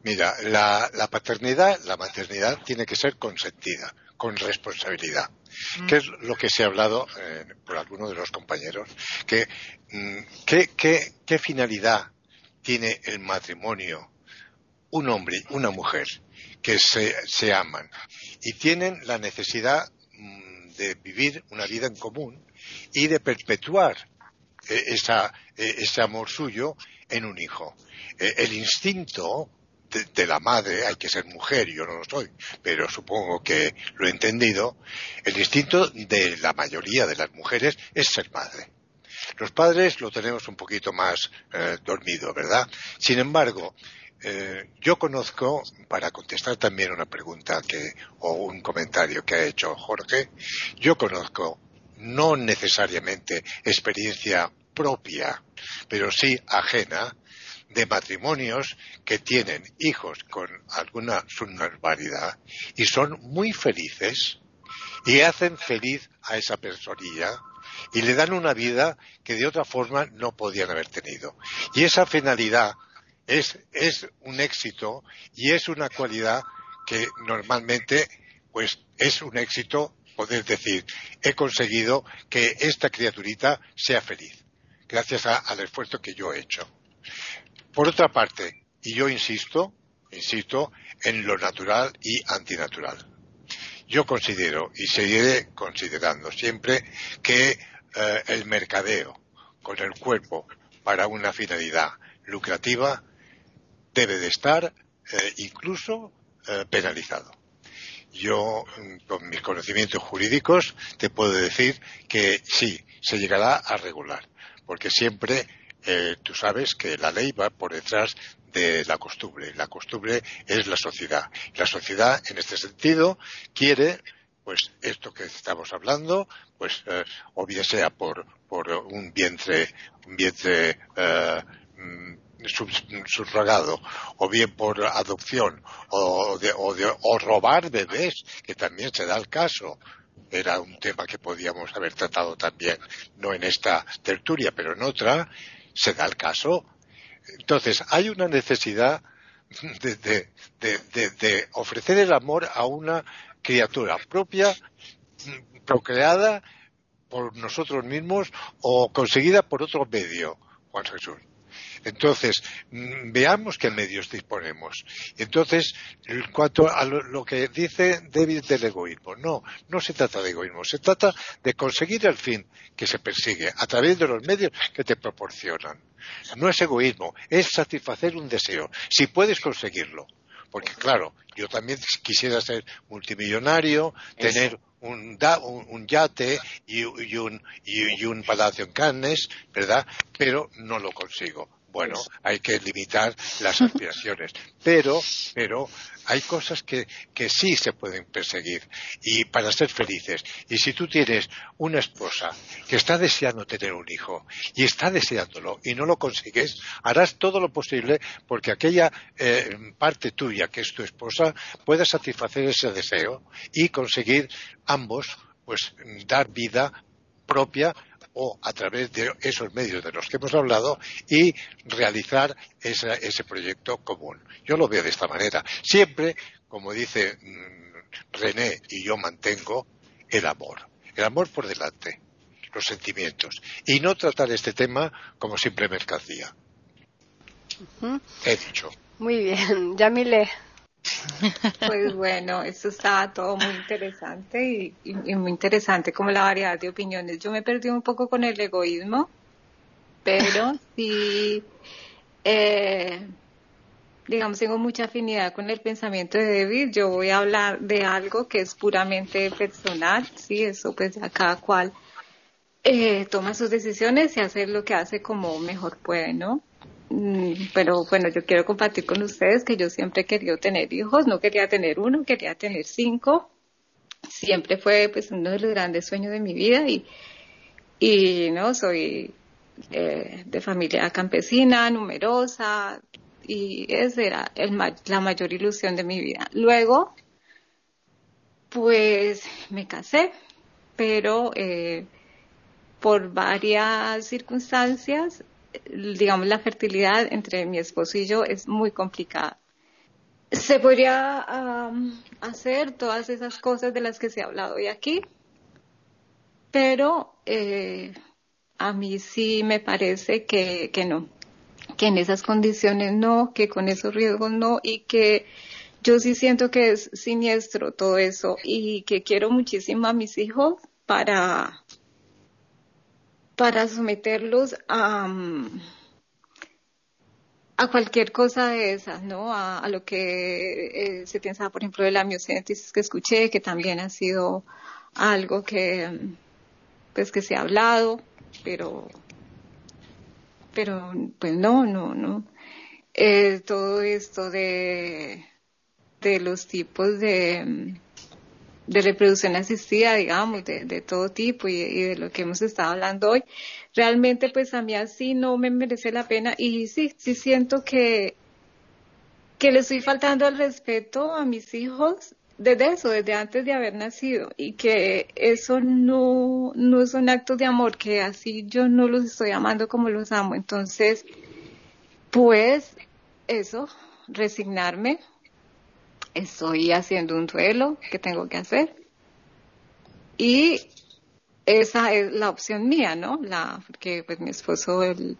Mira, la, la paternidad, la maternidad tiene que ser consentida, con responsabilidad. Mm. ¿Qué es lo que se ha hablado eh, por algunos de los compañeros? Que, mm, ¿qué, finalidad tiene el matrimonio? Un hombre y una mujer que se, aman y tienen la necesidad mm, de vivir una vida en común y de perpetuar eh, eh, ese amor suyo en un hijo. el instinto de, la madre, hay que ser mujer, yo no lo soy, pero supongo que lo he entendido, el instinto de la mayoría de las mujeres es ser madre. Los padres lo tenemos un poquito más eh, dormido, ¿verdad? Sin embargo, eh, yo conozco, para contestar también una pregunta que, o un comentario que ha hecho Jorge, yo conozco no necesariamente experiencia propia, pero sí ajena, de matrimonios que tienen hijos con alguna subnormalidad y son muy felices y hacen feliz a esa personilla y le dan una vida que de otra forma no podían haber tenido. Y esa finalidad es, es un éxito y es una cualidad que normalmente pues es un éxito poder decir he conseguido que esta criaturita sea feliz gracias al esfuerzo que yo he hecho. Por otra parte, y yo insisto, insisto en lo natural y antinatural. Yo considero y seguiré considerando siempre que eh, el mercadeo con el cuerpo para una finalidad lucrativa debe de estar eh, incluso eh, penalizado. Yo, con mis conocimientos jurídicos, te puedo decir que sí, se llegará a regular, porque siempre tú sabes que la ley va por detrás de la costumbre. La costumbre es la sociedad. La sociedad, en este sentido, quiere pues esto que estamos hablando, pues eh, o bien sea por, por un vientre, un vientre eh, mm, subrogado, o bien por adopción, o, de, o, de, o robar bebés, que también se da el caso. Era un tema que podíamos haber tratado también, no en esta tertulia, pero en otra, se da el caso. Entonces, hay una necesidad de, de, de, ofrecer el amor a una criatura propia, procreada por nosotros mismos o conseguida por otro medio, Juan Jesús. Entonces, mm, veamos qué medios disponemos. Entonces, en cuanto a lo, que dice David del egoísmo, no, no se trata de egoísmo, se trata de conseguir el fin que se persigue a través de los medios que te proporcionan. No es egoísmo, es satisfacer un deseo, si puedes conseguirlo. Porque claro, yo también quisiera ser multimillonario, tener un, un, yate y, un, y, un palacio en Cannes, ¿verdad? Pero no lo consigo. Bueno, hay que limitar las aspiraciones. Pero, pero hay cosas que, que sí se pueden perseguir y para ser felices. Y si tú tienes una esposa que está deseando tener un hijo y está deseándolo y no lo consigues, harás todo lo posible porque aquella eh, parte tuya que es tu esposa pueda satisfacer ese deseo y conseguir ambos pues dar vida propia o a través de esos medios de los que hemos hablado y realizar ese proyecto común. Yo lo veo de esta manera. Siempre, como dice mm, René y yo mantengo, el amor. El amor por delante, los sentimientos. Y no tratar este tema como simple mercancía. He dicho. Muy bien, Yamile. Pues bueno, eso está todo muy interesante y, muy interesante como la variedad de opiniones. Yo me perdí un poco con el egoísmo, pero sí, eh, digamos, tengo mucha afinidad con el pensamiento de David. Yo voy a hablar de algo que es puramente personal, sí, eso pues a cada cual eh, toma sus decisiones y hace lo que hace como mejor puede, ¿no? Mm, pero bueno, yo quiero compartir con ustedes que yo siempre he querido tener hijos, no quería tener uno, quería tener cinco. Siempre fue pues uno de los grandes sueños de mi vida y, y no, soy eh, de familia campesina, numerosa y esa era el, la mayor ilusión de mi vida. Luego, pues me casé, pero eh, por varias circunstancias digamos, la fertilidad entre mi esposo y yo es muy complicada. Se podría hacer todas esas cosas de las que se ha hablado hoy aquí, pero eh, a mí sí me parece que, que no, que en esas condiciones no, que con esos riesgos no y que yo sí siento que es siniestro todo eso y que quiero muchísimo a mis hijos para para someterlos a, a cualquier cosa de esas, ¿no? A, lo que eh, se piensa, por ejemplo, de la miocéntesis que escuché, que también ha sido algo que, pues, que se ha hablado, pero pero pues no, no, no. Eh, todo esto de, de los tipos de, de reproducción asistida, digamos, de, de todo tipo y, de lo que hemos estado hablando hoy, realmente pues a mí así no me merece la pena y sí, sí siento que, que le estoy faltando el respeto a mis hijos desde eso, desde antes de haber nacido, y que eso no, no es un acto de amor, que así yo no los estoy amando como los amo. Entonces, pues eso, resignarme. Estoy haciendo un duelo que tengo que hacer. Y esa es la opción mía, ¿no? La, porque pues mi esposo, él,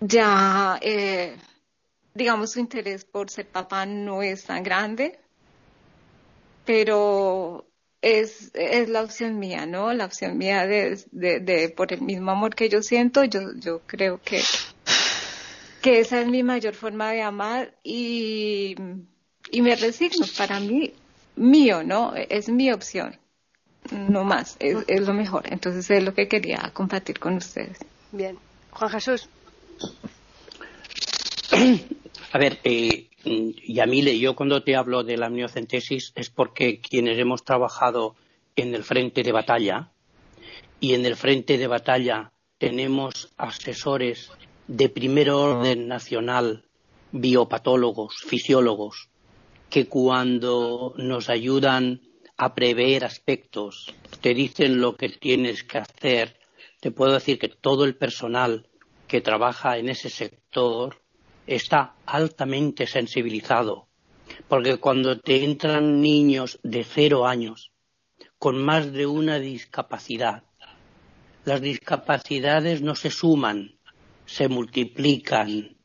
ya, eh, digamos, su interés por ser papá no es tan grande, pero es, es la opción mía, ¿no? La opción mía de, de, de, por el mismo amor que yo siento, yo, yo creo que, que esa es mi mayor forma de amar y, y me resigno para mí, mío, ¿no? Es mi opción, no más, es, es lo mejor. Entonces es lo que quería compartir con ustedes. Bien. Juan Jesús. A ver, eh, Yamile, yo cuando te hablo de la amniocentesis es porque quienes hemos trabajado en el frente de batalla y en el frente de batalla tenemos asesores de primer orden nacional, biopatólogos, fisiólogos, que cuando nos ayudan a prever aspectos, te dicen lo que tienes que hacer, te puedo decir que todo el personal que trabaja en ese sector está altamente sensibilizado, porque cuando te entran niños de cero años con más de una discapacidad, las discapacidades no se suman, se multiplican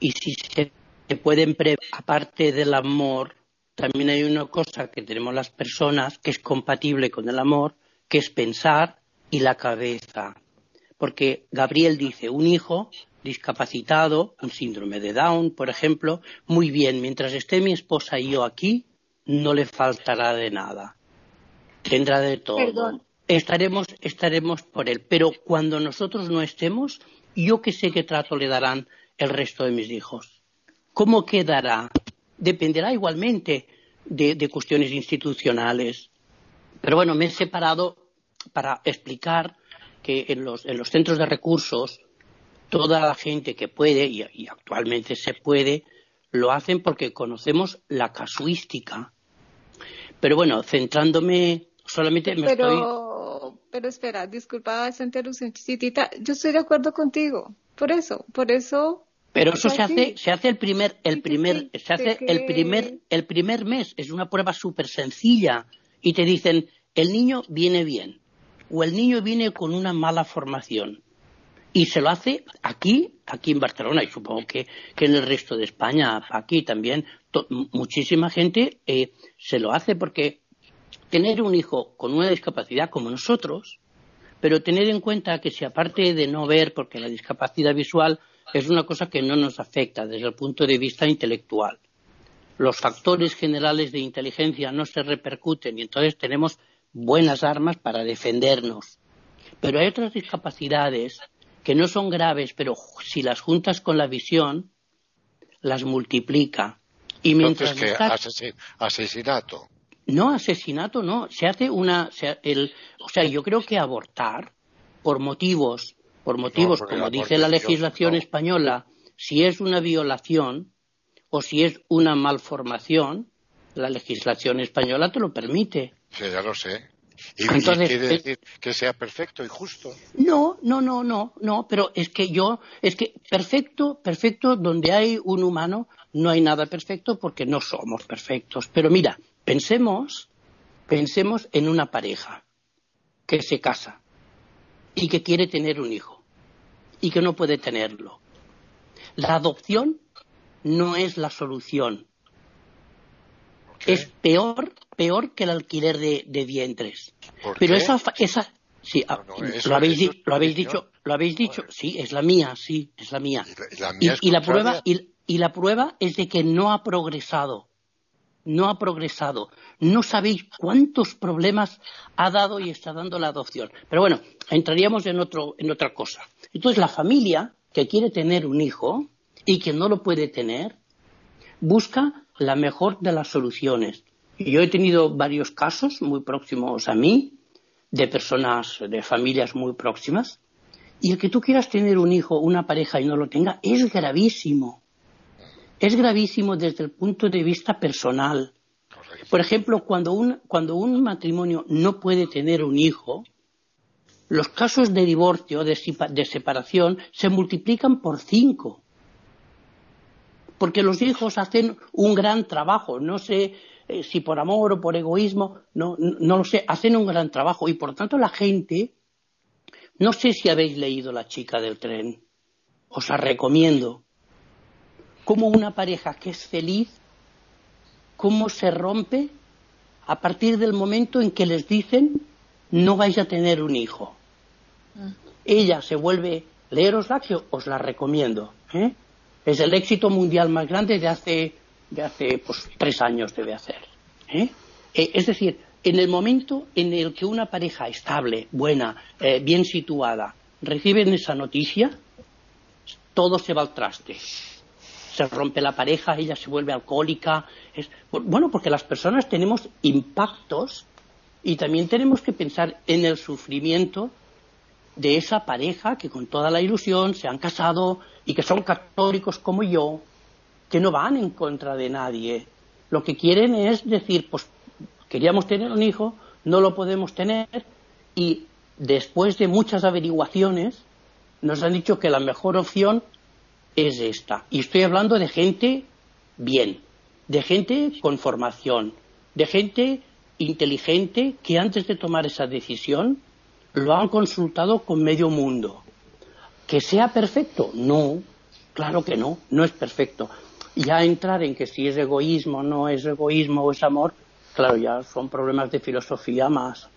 y si se pueden prever, aparte del amor, también hay una cosa que tenemos las personas que es compatible con el amor, que es pensar y la cabeza. Porque Gabriel dice, un hijo discapacitado, un síndrome de Down, por ejemplo, muy bien, mientras esté mi esposa y yo aquí, no le faltará de nada. Tendrá de todo. Perdón. Estaremos, estaremos por él. Pero cuando nosotros no estemos, yo que sé qué trato le darán el resto de mis hijos. ¿Cómo quedará? Dependerá igualmente de, de cuestiones institucionales. Pero bueno, me he separado para explicar que en los, en los centros de recursos toda la gente que puede, y, y, actualmente se puede, lo hacen porque conocemos la casuística. Pero bueno, centrándome solamente me pero, estoy... Pero espera, disculpa esa interrupción chiquitita. Yo estoy de acuerdo contigo. Por eso, por eso... Pero eso se hace, se hace el primer, el primer, se hace el primer, el primer mes. Es una prueba súper sencilla. Y te dicen, el niño viene bien. O el niño viene con una mala formación y se lo hace aquí, aquí en Barcelona y supongo que, que en el resto de España, aquí también, muchísima gente eh, se lo hace porque tener un hijo con una discapacidad como nosotros, pero tener en cuenta que si aparte de no ver, porque la discapacidad visual es una cosa que no nos afecta desde el punto de vista intelectual, los factores generales de inteligencia no se repercuten y entonces tenemos buenas armas para defendernos. Pero hay otras discapacidades que no son graves, pero si las juntas con la visión, las multiplica. Y mientras Entonces, ¿qué? estás... Asesin asesinato. No, asesinato no. Se hace una. Se, el, o sea, yo creo que abortar por motivos, por motivos, No, como dice la legislación no. española, si es una violación o si es una malformación, la legislación española te lo permite. Sí, ya lo sé. Y, y Entonces, quiere eh, decir que sea perfecto y justo. No, no, no, no, no, pero es que yo, es que perfecto, perfecto, donde hay un humano no hay nada perfecto porque no somos perfectos. Pero mira, pensemos, pensemos en una pareja que se casa y que quiere tener un hijo y que no puede tenerlo. La adopción no es la solución. Es peor, peor que el alquiler de, de vientres. ¿Por Pero qué? esa, esa, sí, ah, No, no, eso- lo habéis, eso lo habéis dicho, lo habéis dicho, sí, es la mía, sí, es la mía. Y la, mía y prueba, y, y la prueba es de que no ha progresado. No ha progresado. No sabéis cuántos problemas ha dado y está dando la adopción. Pero bueno, entraríamos en, otro, en otra cosa. Entonces, la familia que quiere tener un hijo y que no lo puede tener, busca la mejor de las soluciones. Yo he tenido varios casos muy próximos a mí, de personas, de familias muy próximas, y el que tú quieras tener un hijo, una pareja y no lo tenga, es gravísimo. Es gravísimo desde el punto de vista personal. Por ejemplo, cuando un, cuando un matrimonio no puede tener un hijo, los casos de divorcio, de, de separación, se multiplican por cinco. Porque los hijos hacen un gran trabajo. No sé eh, si por amor o por egoísmo, no, no lo sé, hacen un gran trabajo. Y por tanto la gente, no sé si habéis leído La chica del tren. Os la recomiendo cómo una pareja que es feliz, cómo se rompe a partir del momento en que les dicen no vais a tener un hijo. Mm. Ella se vuelve, leerosla que os la recomiendo. ¿eh? Es el éxito mundial más grande de hace, de hace pues, tres años debe hacer. ¿eh? Eh, es decir, en el momento en el que una pareja estable, buena, bien situada, reciben esa noticia, todo se va al traste se rompe la pareja, ella se vuelve alcohólica. Es, bueno, porque las personas tenemos impactos y también tenemos que pensar en el sufrimiento de esa pareja que con toda la ilusión se han casado y que son católicos como yo, que no van en contra de nadie. Lo que quieren es decir, pues queríamos tener un hijo, no lo podemos tener y después de muchas averiguaciones nos han dicho que la mejor opción es esta. Y estoy hablando de gente bien, de gente con formación, de gente inteligente que antes de tomar esa decisión lo han consultado con medio mundo. ¿Que sea perfecto? No, claro que no, no es perfecto. Ya entrar en que si es egoísmo, no es egoísmo o es amor, claro, ya son problemas de filosofía más,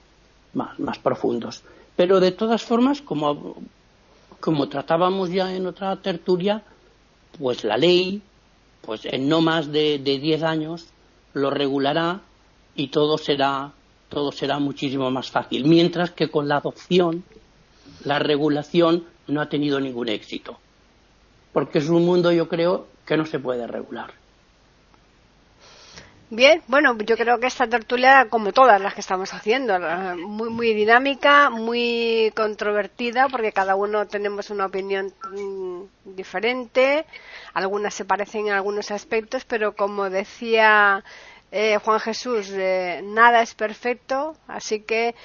más, más profundos. Pero de todas formas, como, como tratábamos ya en otra tertulia, pues la ley, pues en no más de, diez años, lo regulará y todo será, todo será muchísimo más fácil. Mientras que con la adopción, la regulación no ha tenido ningún éxito. Porque es un mundo, yo creo, que no se puede regular. Bien, bueno, yo creo que esta tertulia, como todas las que estamos haciendo, muy, muy dinámica, muy controvertida, porque cada uno tenemos una opinión mm, diferente, algunas se parecen en algunos aspectos, pero como decía eh, Juan Jesús, eh, nada es perfecto, así que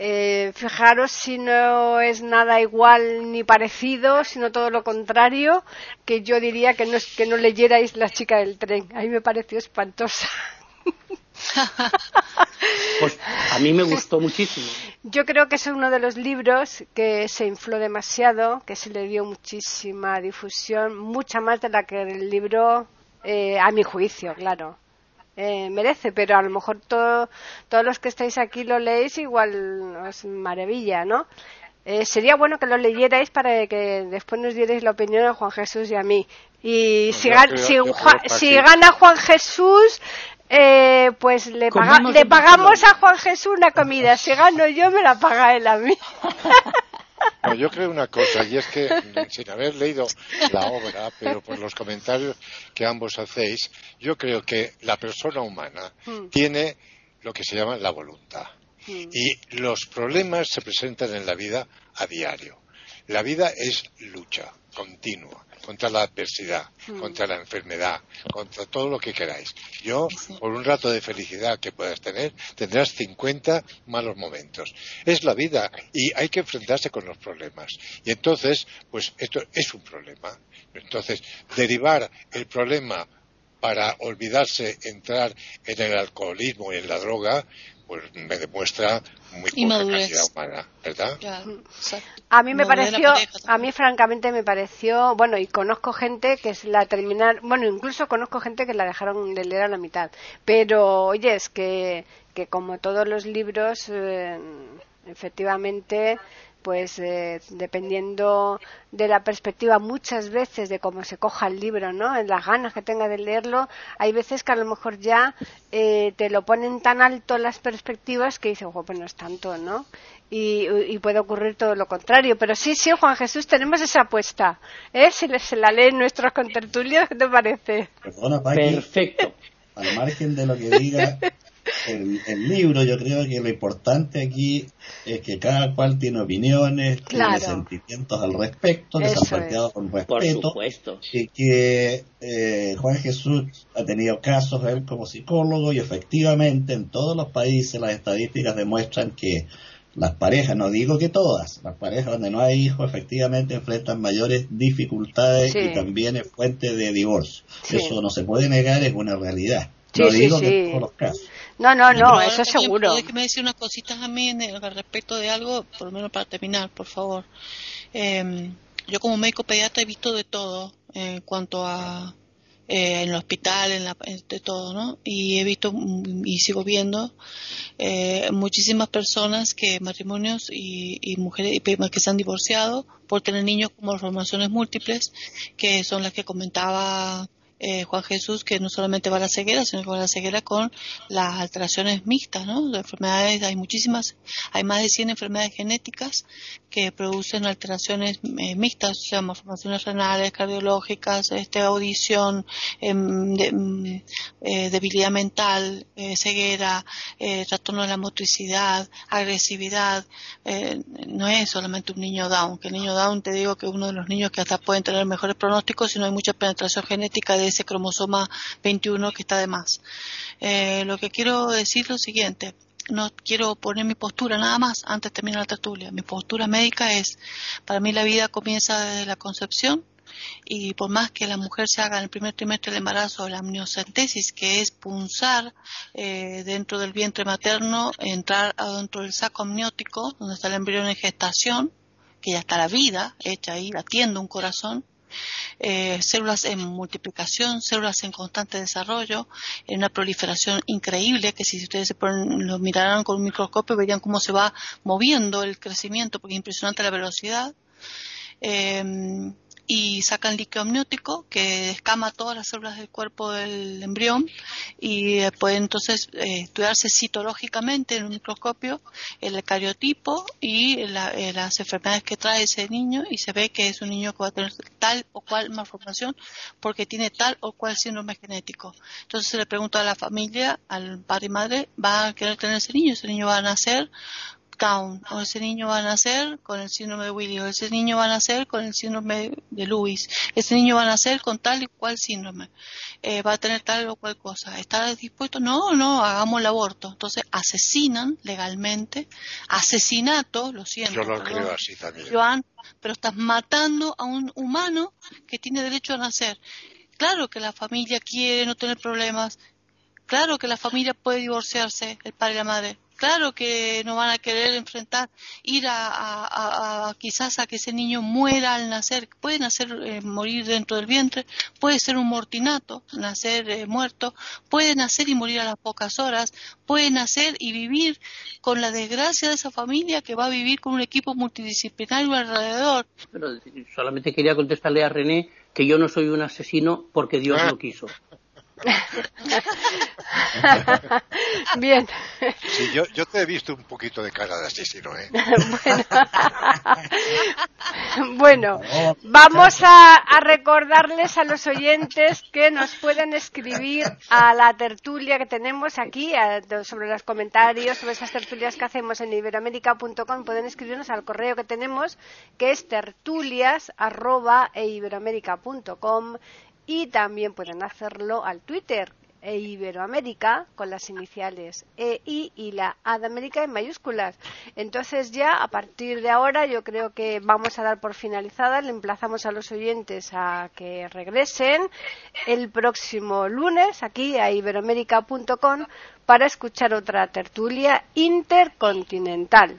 eh, fijaros si no es nada igual ni parecido, sino todo lo contrario, que yo diría que no, que no leyerais La chica del tren. A mí me pareció espantosa. Pues a mí me gustó muchísimo. Yo creo que es uno de los libros que se infló demasiado, que se le dio muchísima difusión, mucha más de la que el libro, eh, a mi juicio, claro. Eh, merece, pero a lo mejor todos los que estáis aquí lo leéis igual es maravilla, ¿no? Eh, sería bueno que lo leyerais para que después nos dierais la opinión a Juan Jesús y a mí. Y si, si, gana Juan Jesús, eh, pues le, le pagamos a Juan Jesús una comida. Si gano yo, me la paga él a mí. No, yo creo una cosa, y es que sin haber leído la obra, pero por los comentarios que ambos hacéis, yo creo que la persona humana hmm. tiene lo que se llama la voluntad. Hmm. Y los problemas se presentan en la vida a diario. La vida es lucha continua contra la adversidad, hmm. contra la enfermedad, contra todo lo que queráis. Yo, por un rato de felicidad que puedas tener, tendrás 50 malos momentos. Es la vida y hay que enfrentarse con los problemas. Y entonces, pues esto es un problema. Entonces, derivar el problema para olvidarse entrar en el alcoholismo y en la droga, pues me demuestra muy poca calidad humana, ¿verdad? a mí me pareció, a mí francamente me pareció, bueno, y conozco gente que es la terminar, bueno, incluso conozco gente que la dejaron de leer a la mitad, pero oye, es que, que como todos los libros, eh, efectivamente, pues eh, dependiendo de la perspectiva muchas veces de cómo se coja el libro, ¿no? En las ganas que tenga de leerlo, hay veces que a lo mejor ya eh, te lo ponen tan alto las perspectivas que dices, pues no es tanto, ¿no? Y, puede ocurrir todo lo contrario. Pero sí, sí, Juan Jesús, tenemos esa apuesta. ¿eh? Si se la leen nuestros contertulios, ¿qué te parece? Perfecto. Al margen de lo que diga el, libro, yo creo que lo importante aquí es que cada cual tiene opiniones, tiene sentimientos al respecto, que se han planteado con respeto. Y que eh, Juan Jesús ha tenido casos, él como psicólogo, y efectivamente en todos los países las estadísticas demuestran que las parejas, no digo que todas, las parejas donde no hay hijos efectivamente enfrentan mayores dificultades y también es fuente de divorcio. Eso no se puede negar, es una realidad. no digo que todos los casos. No, no, no, eso es seguro. que me decir unas cositas a mí al respecto de algo, por lo menos para terminar, por favor. Em, yo como médico pediatra he visto de todo en cuanto a eh, en el hospital, en la, de todo, ¿no? Y he visto y sigo viendo eh, muchísimas personas que matrimonios y, y mujeres que se han divorciado por tener niños con malformaciones múltiples, que son las que comentaba eh, Juan Jesús que no solamente va a la ceguera, sino que va a la ceguera con las alteraciones mixtas, ¿no? De enfermedades, hay muchísimas, hay más de 100 enfermedades genéticas que producen alteraciones eh, mixtas, o sea, malformaciones renales, cardiológicas, este, audición, em, mm, eh, debilidad mental, ceguera, trastorno de la motricidad, agresividad. no es solamente un niño Down, que el niño Down te digo que es uno de los niños que hasta pueden tener mejores pronósticos si no hay mucha penetración genética de ese cromosoma 21 que está de más. Eh, lo que quiero decir es lo siguiente. No quiero poner mi postura nada más antes de terminar la tertulia. Mi postura médica es, para mí la vida comienza desde la concepción y por más que la mujer se haga en el primer trimestre del embarazo la amniocentesis, que es punzar eh, dentro del vientre materno, entrar adentro del saco amniótico, donde está el embrión en gestación, que ya está la vida hecha ahí, latiendo un corazón, eh, células en multiplicación, células en constante desarrollo, en una proliferación increíble que si ustedes se ponen, lo miraran con un microscopio verían cómo se va moviendo el crecimiento porque es impresionante la velocidad. Eh, y sacan líquido amniótico que escama todas las células del cuerpo del embrión y eh, puede entonces eh, estudiarse citológicamente en un microscopio el cariotipo y eh, las enfermedades que trae ese niño y se ve que es un niño que va a tener tal o cual malformación porque tiene tal o cual síndrome genético. Entonces se le pregunta a la familia, al padre y madre, ¿va a querer tener ese niño? Ese niño va a nacer Down, o ese niño va a nacer con el síndrome de Willy, o ese niño va a nacer con el síndrome de Lewis, ese niño va a nacer con tal y cual síndrome, eh, va a tener tal o cual cosa. ¿Está dispuesto? No, no, hagamos el aborto. Entonces asesinan legalmente, asesinato, lo siento. Yo lo creo así también. Joan, pero estás matando a un humano que tiene derecho a nacer. Claro que la familia quiere no tener problemas, claro que la familia puede divorciarse, el padre y la madre, Claro que no van a querer enfrentar, ir a, quizás a que ese niño muera al nacer. Puede nacer, eh, morir dentro del vientre, puede ser un mortinato, nacer eh, muerto, puede nacer y morir a las pocas horas, puede nacer y vivir con la desgracia de esa familia que va a vivir con un equipo multidisciplinario alrededor. Pero solamente quería contestarle a René que yo no soy un asesino porque Dios lo quiso. Bien. Sí, yo, yo, te he visto un poquito de cara de asesino, ¿eh? bueno, vamos a, a, recordarles a los oyentes que nos pueden escribir a la tertulia que tenemos aquí sobre los comentarios, sobre esas tertulias que hacemos en iberoamérica.com. Pueden escribirnos al correo que tenemos, que es tertulias.iberoamérica.com y también pueden hacerlo al Twitter e Iberoamérica con las iniciales EI y la A de América en mayúsculas. Entonces ya a partir de ahora yo creo que vamos a dar por finalizada. Le emplazamos a los oyentes a que regresen el próximo lunes aquí a iberoamérica.com para escuchar otra tertulia intercontinental.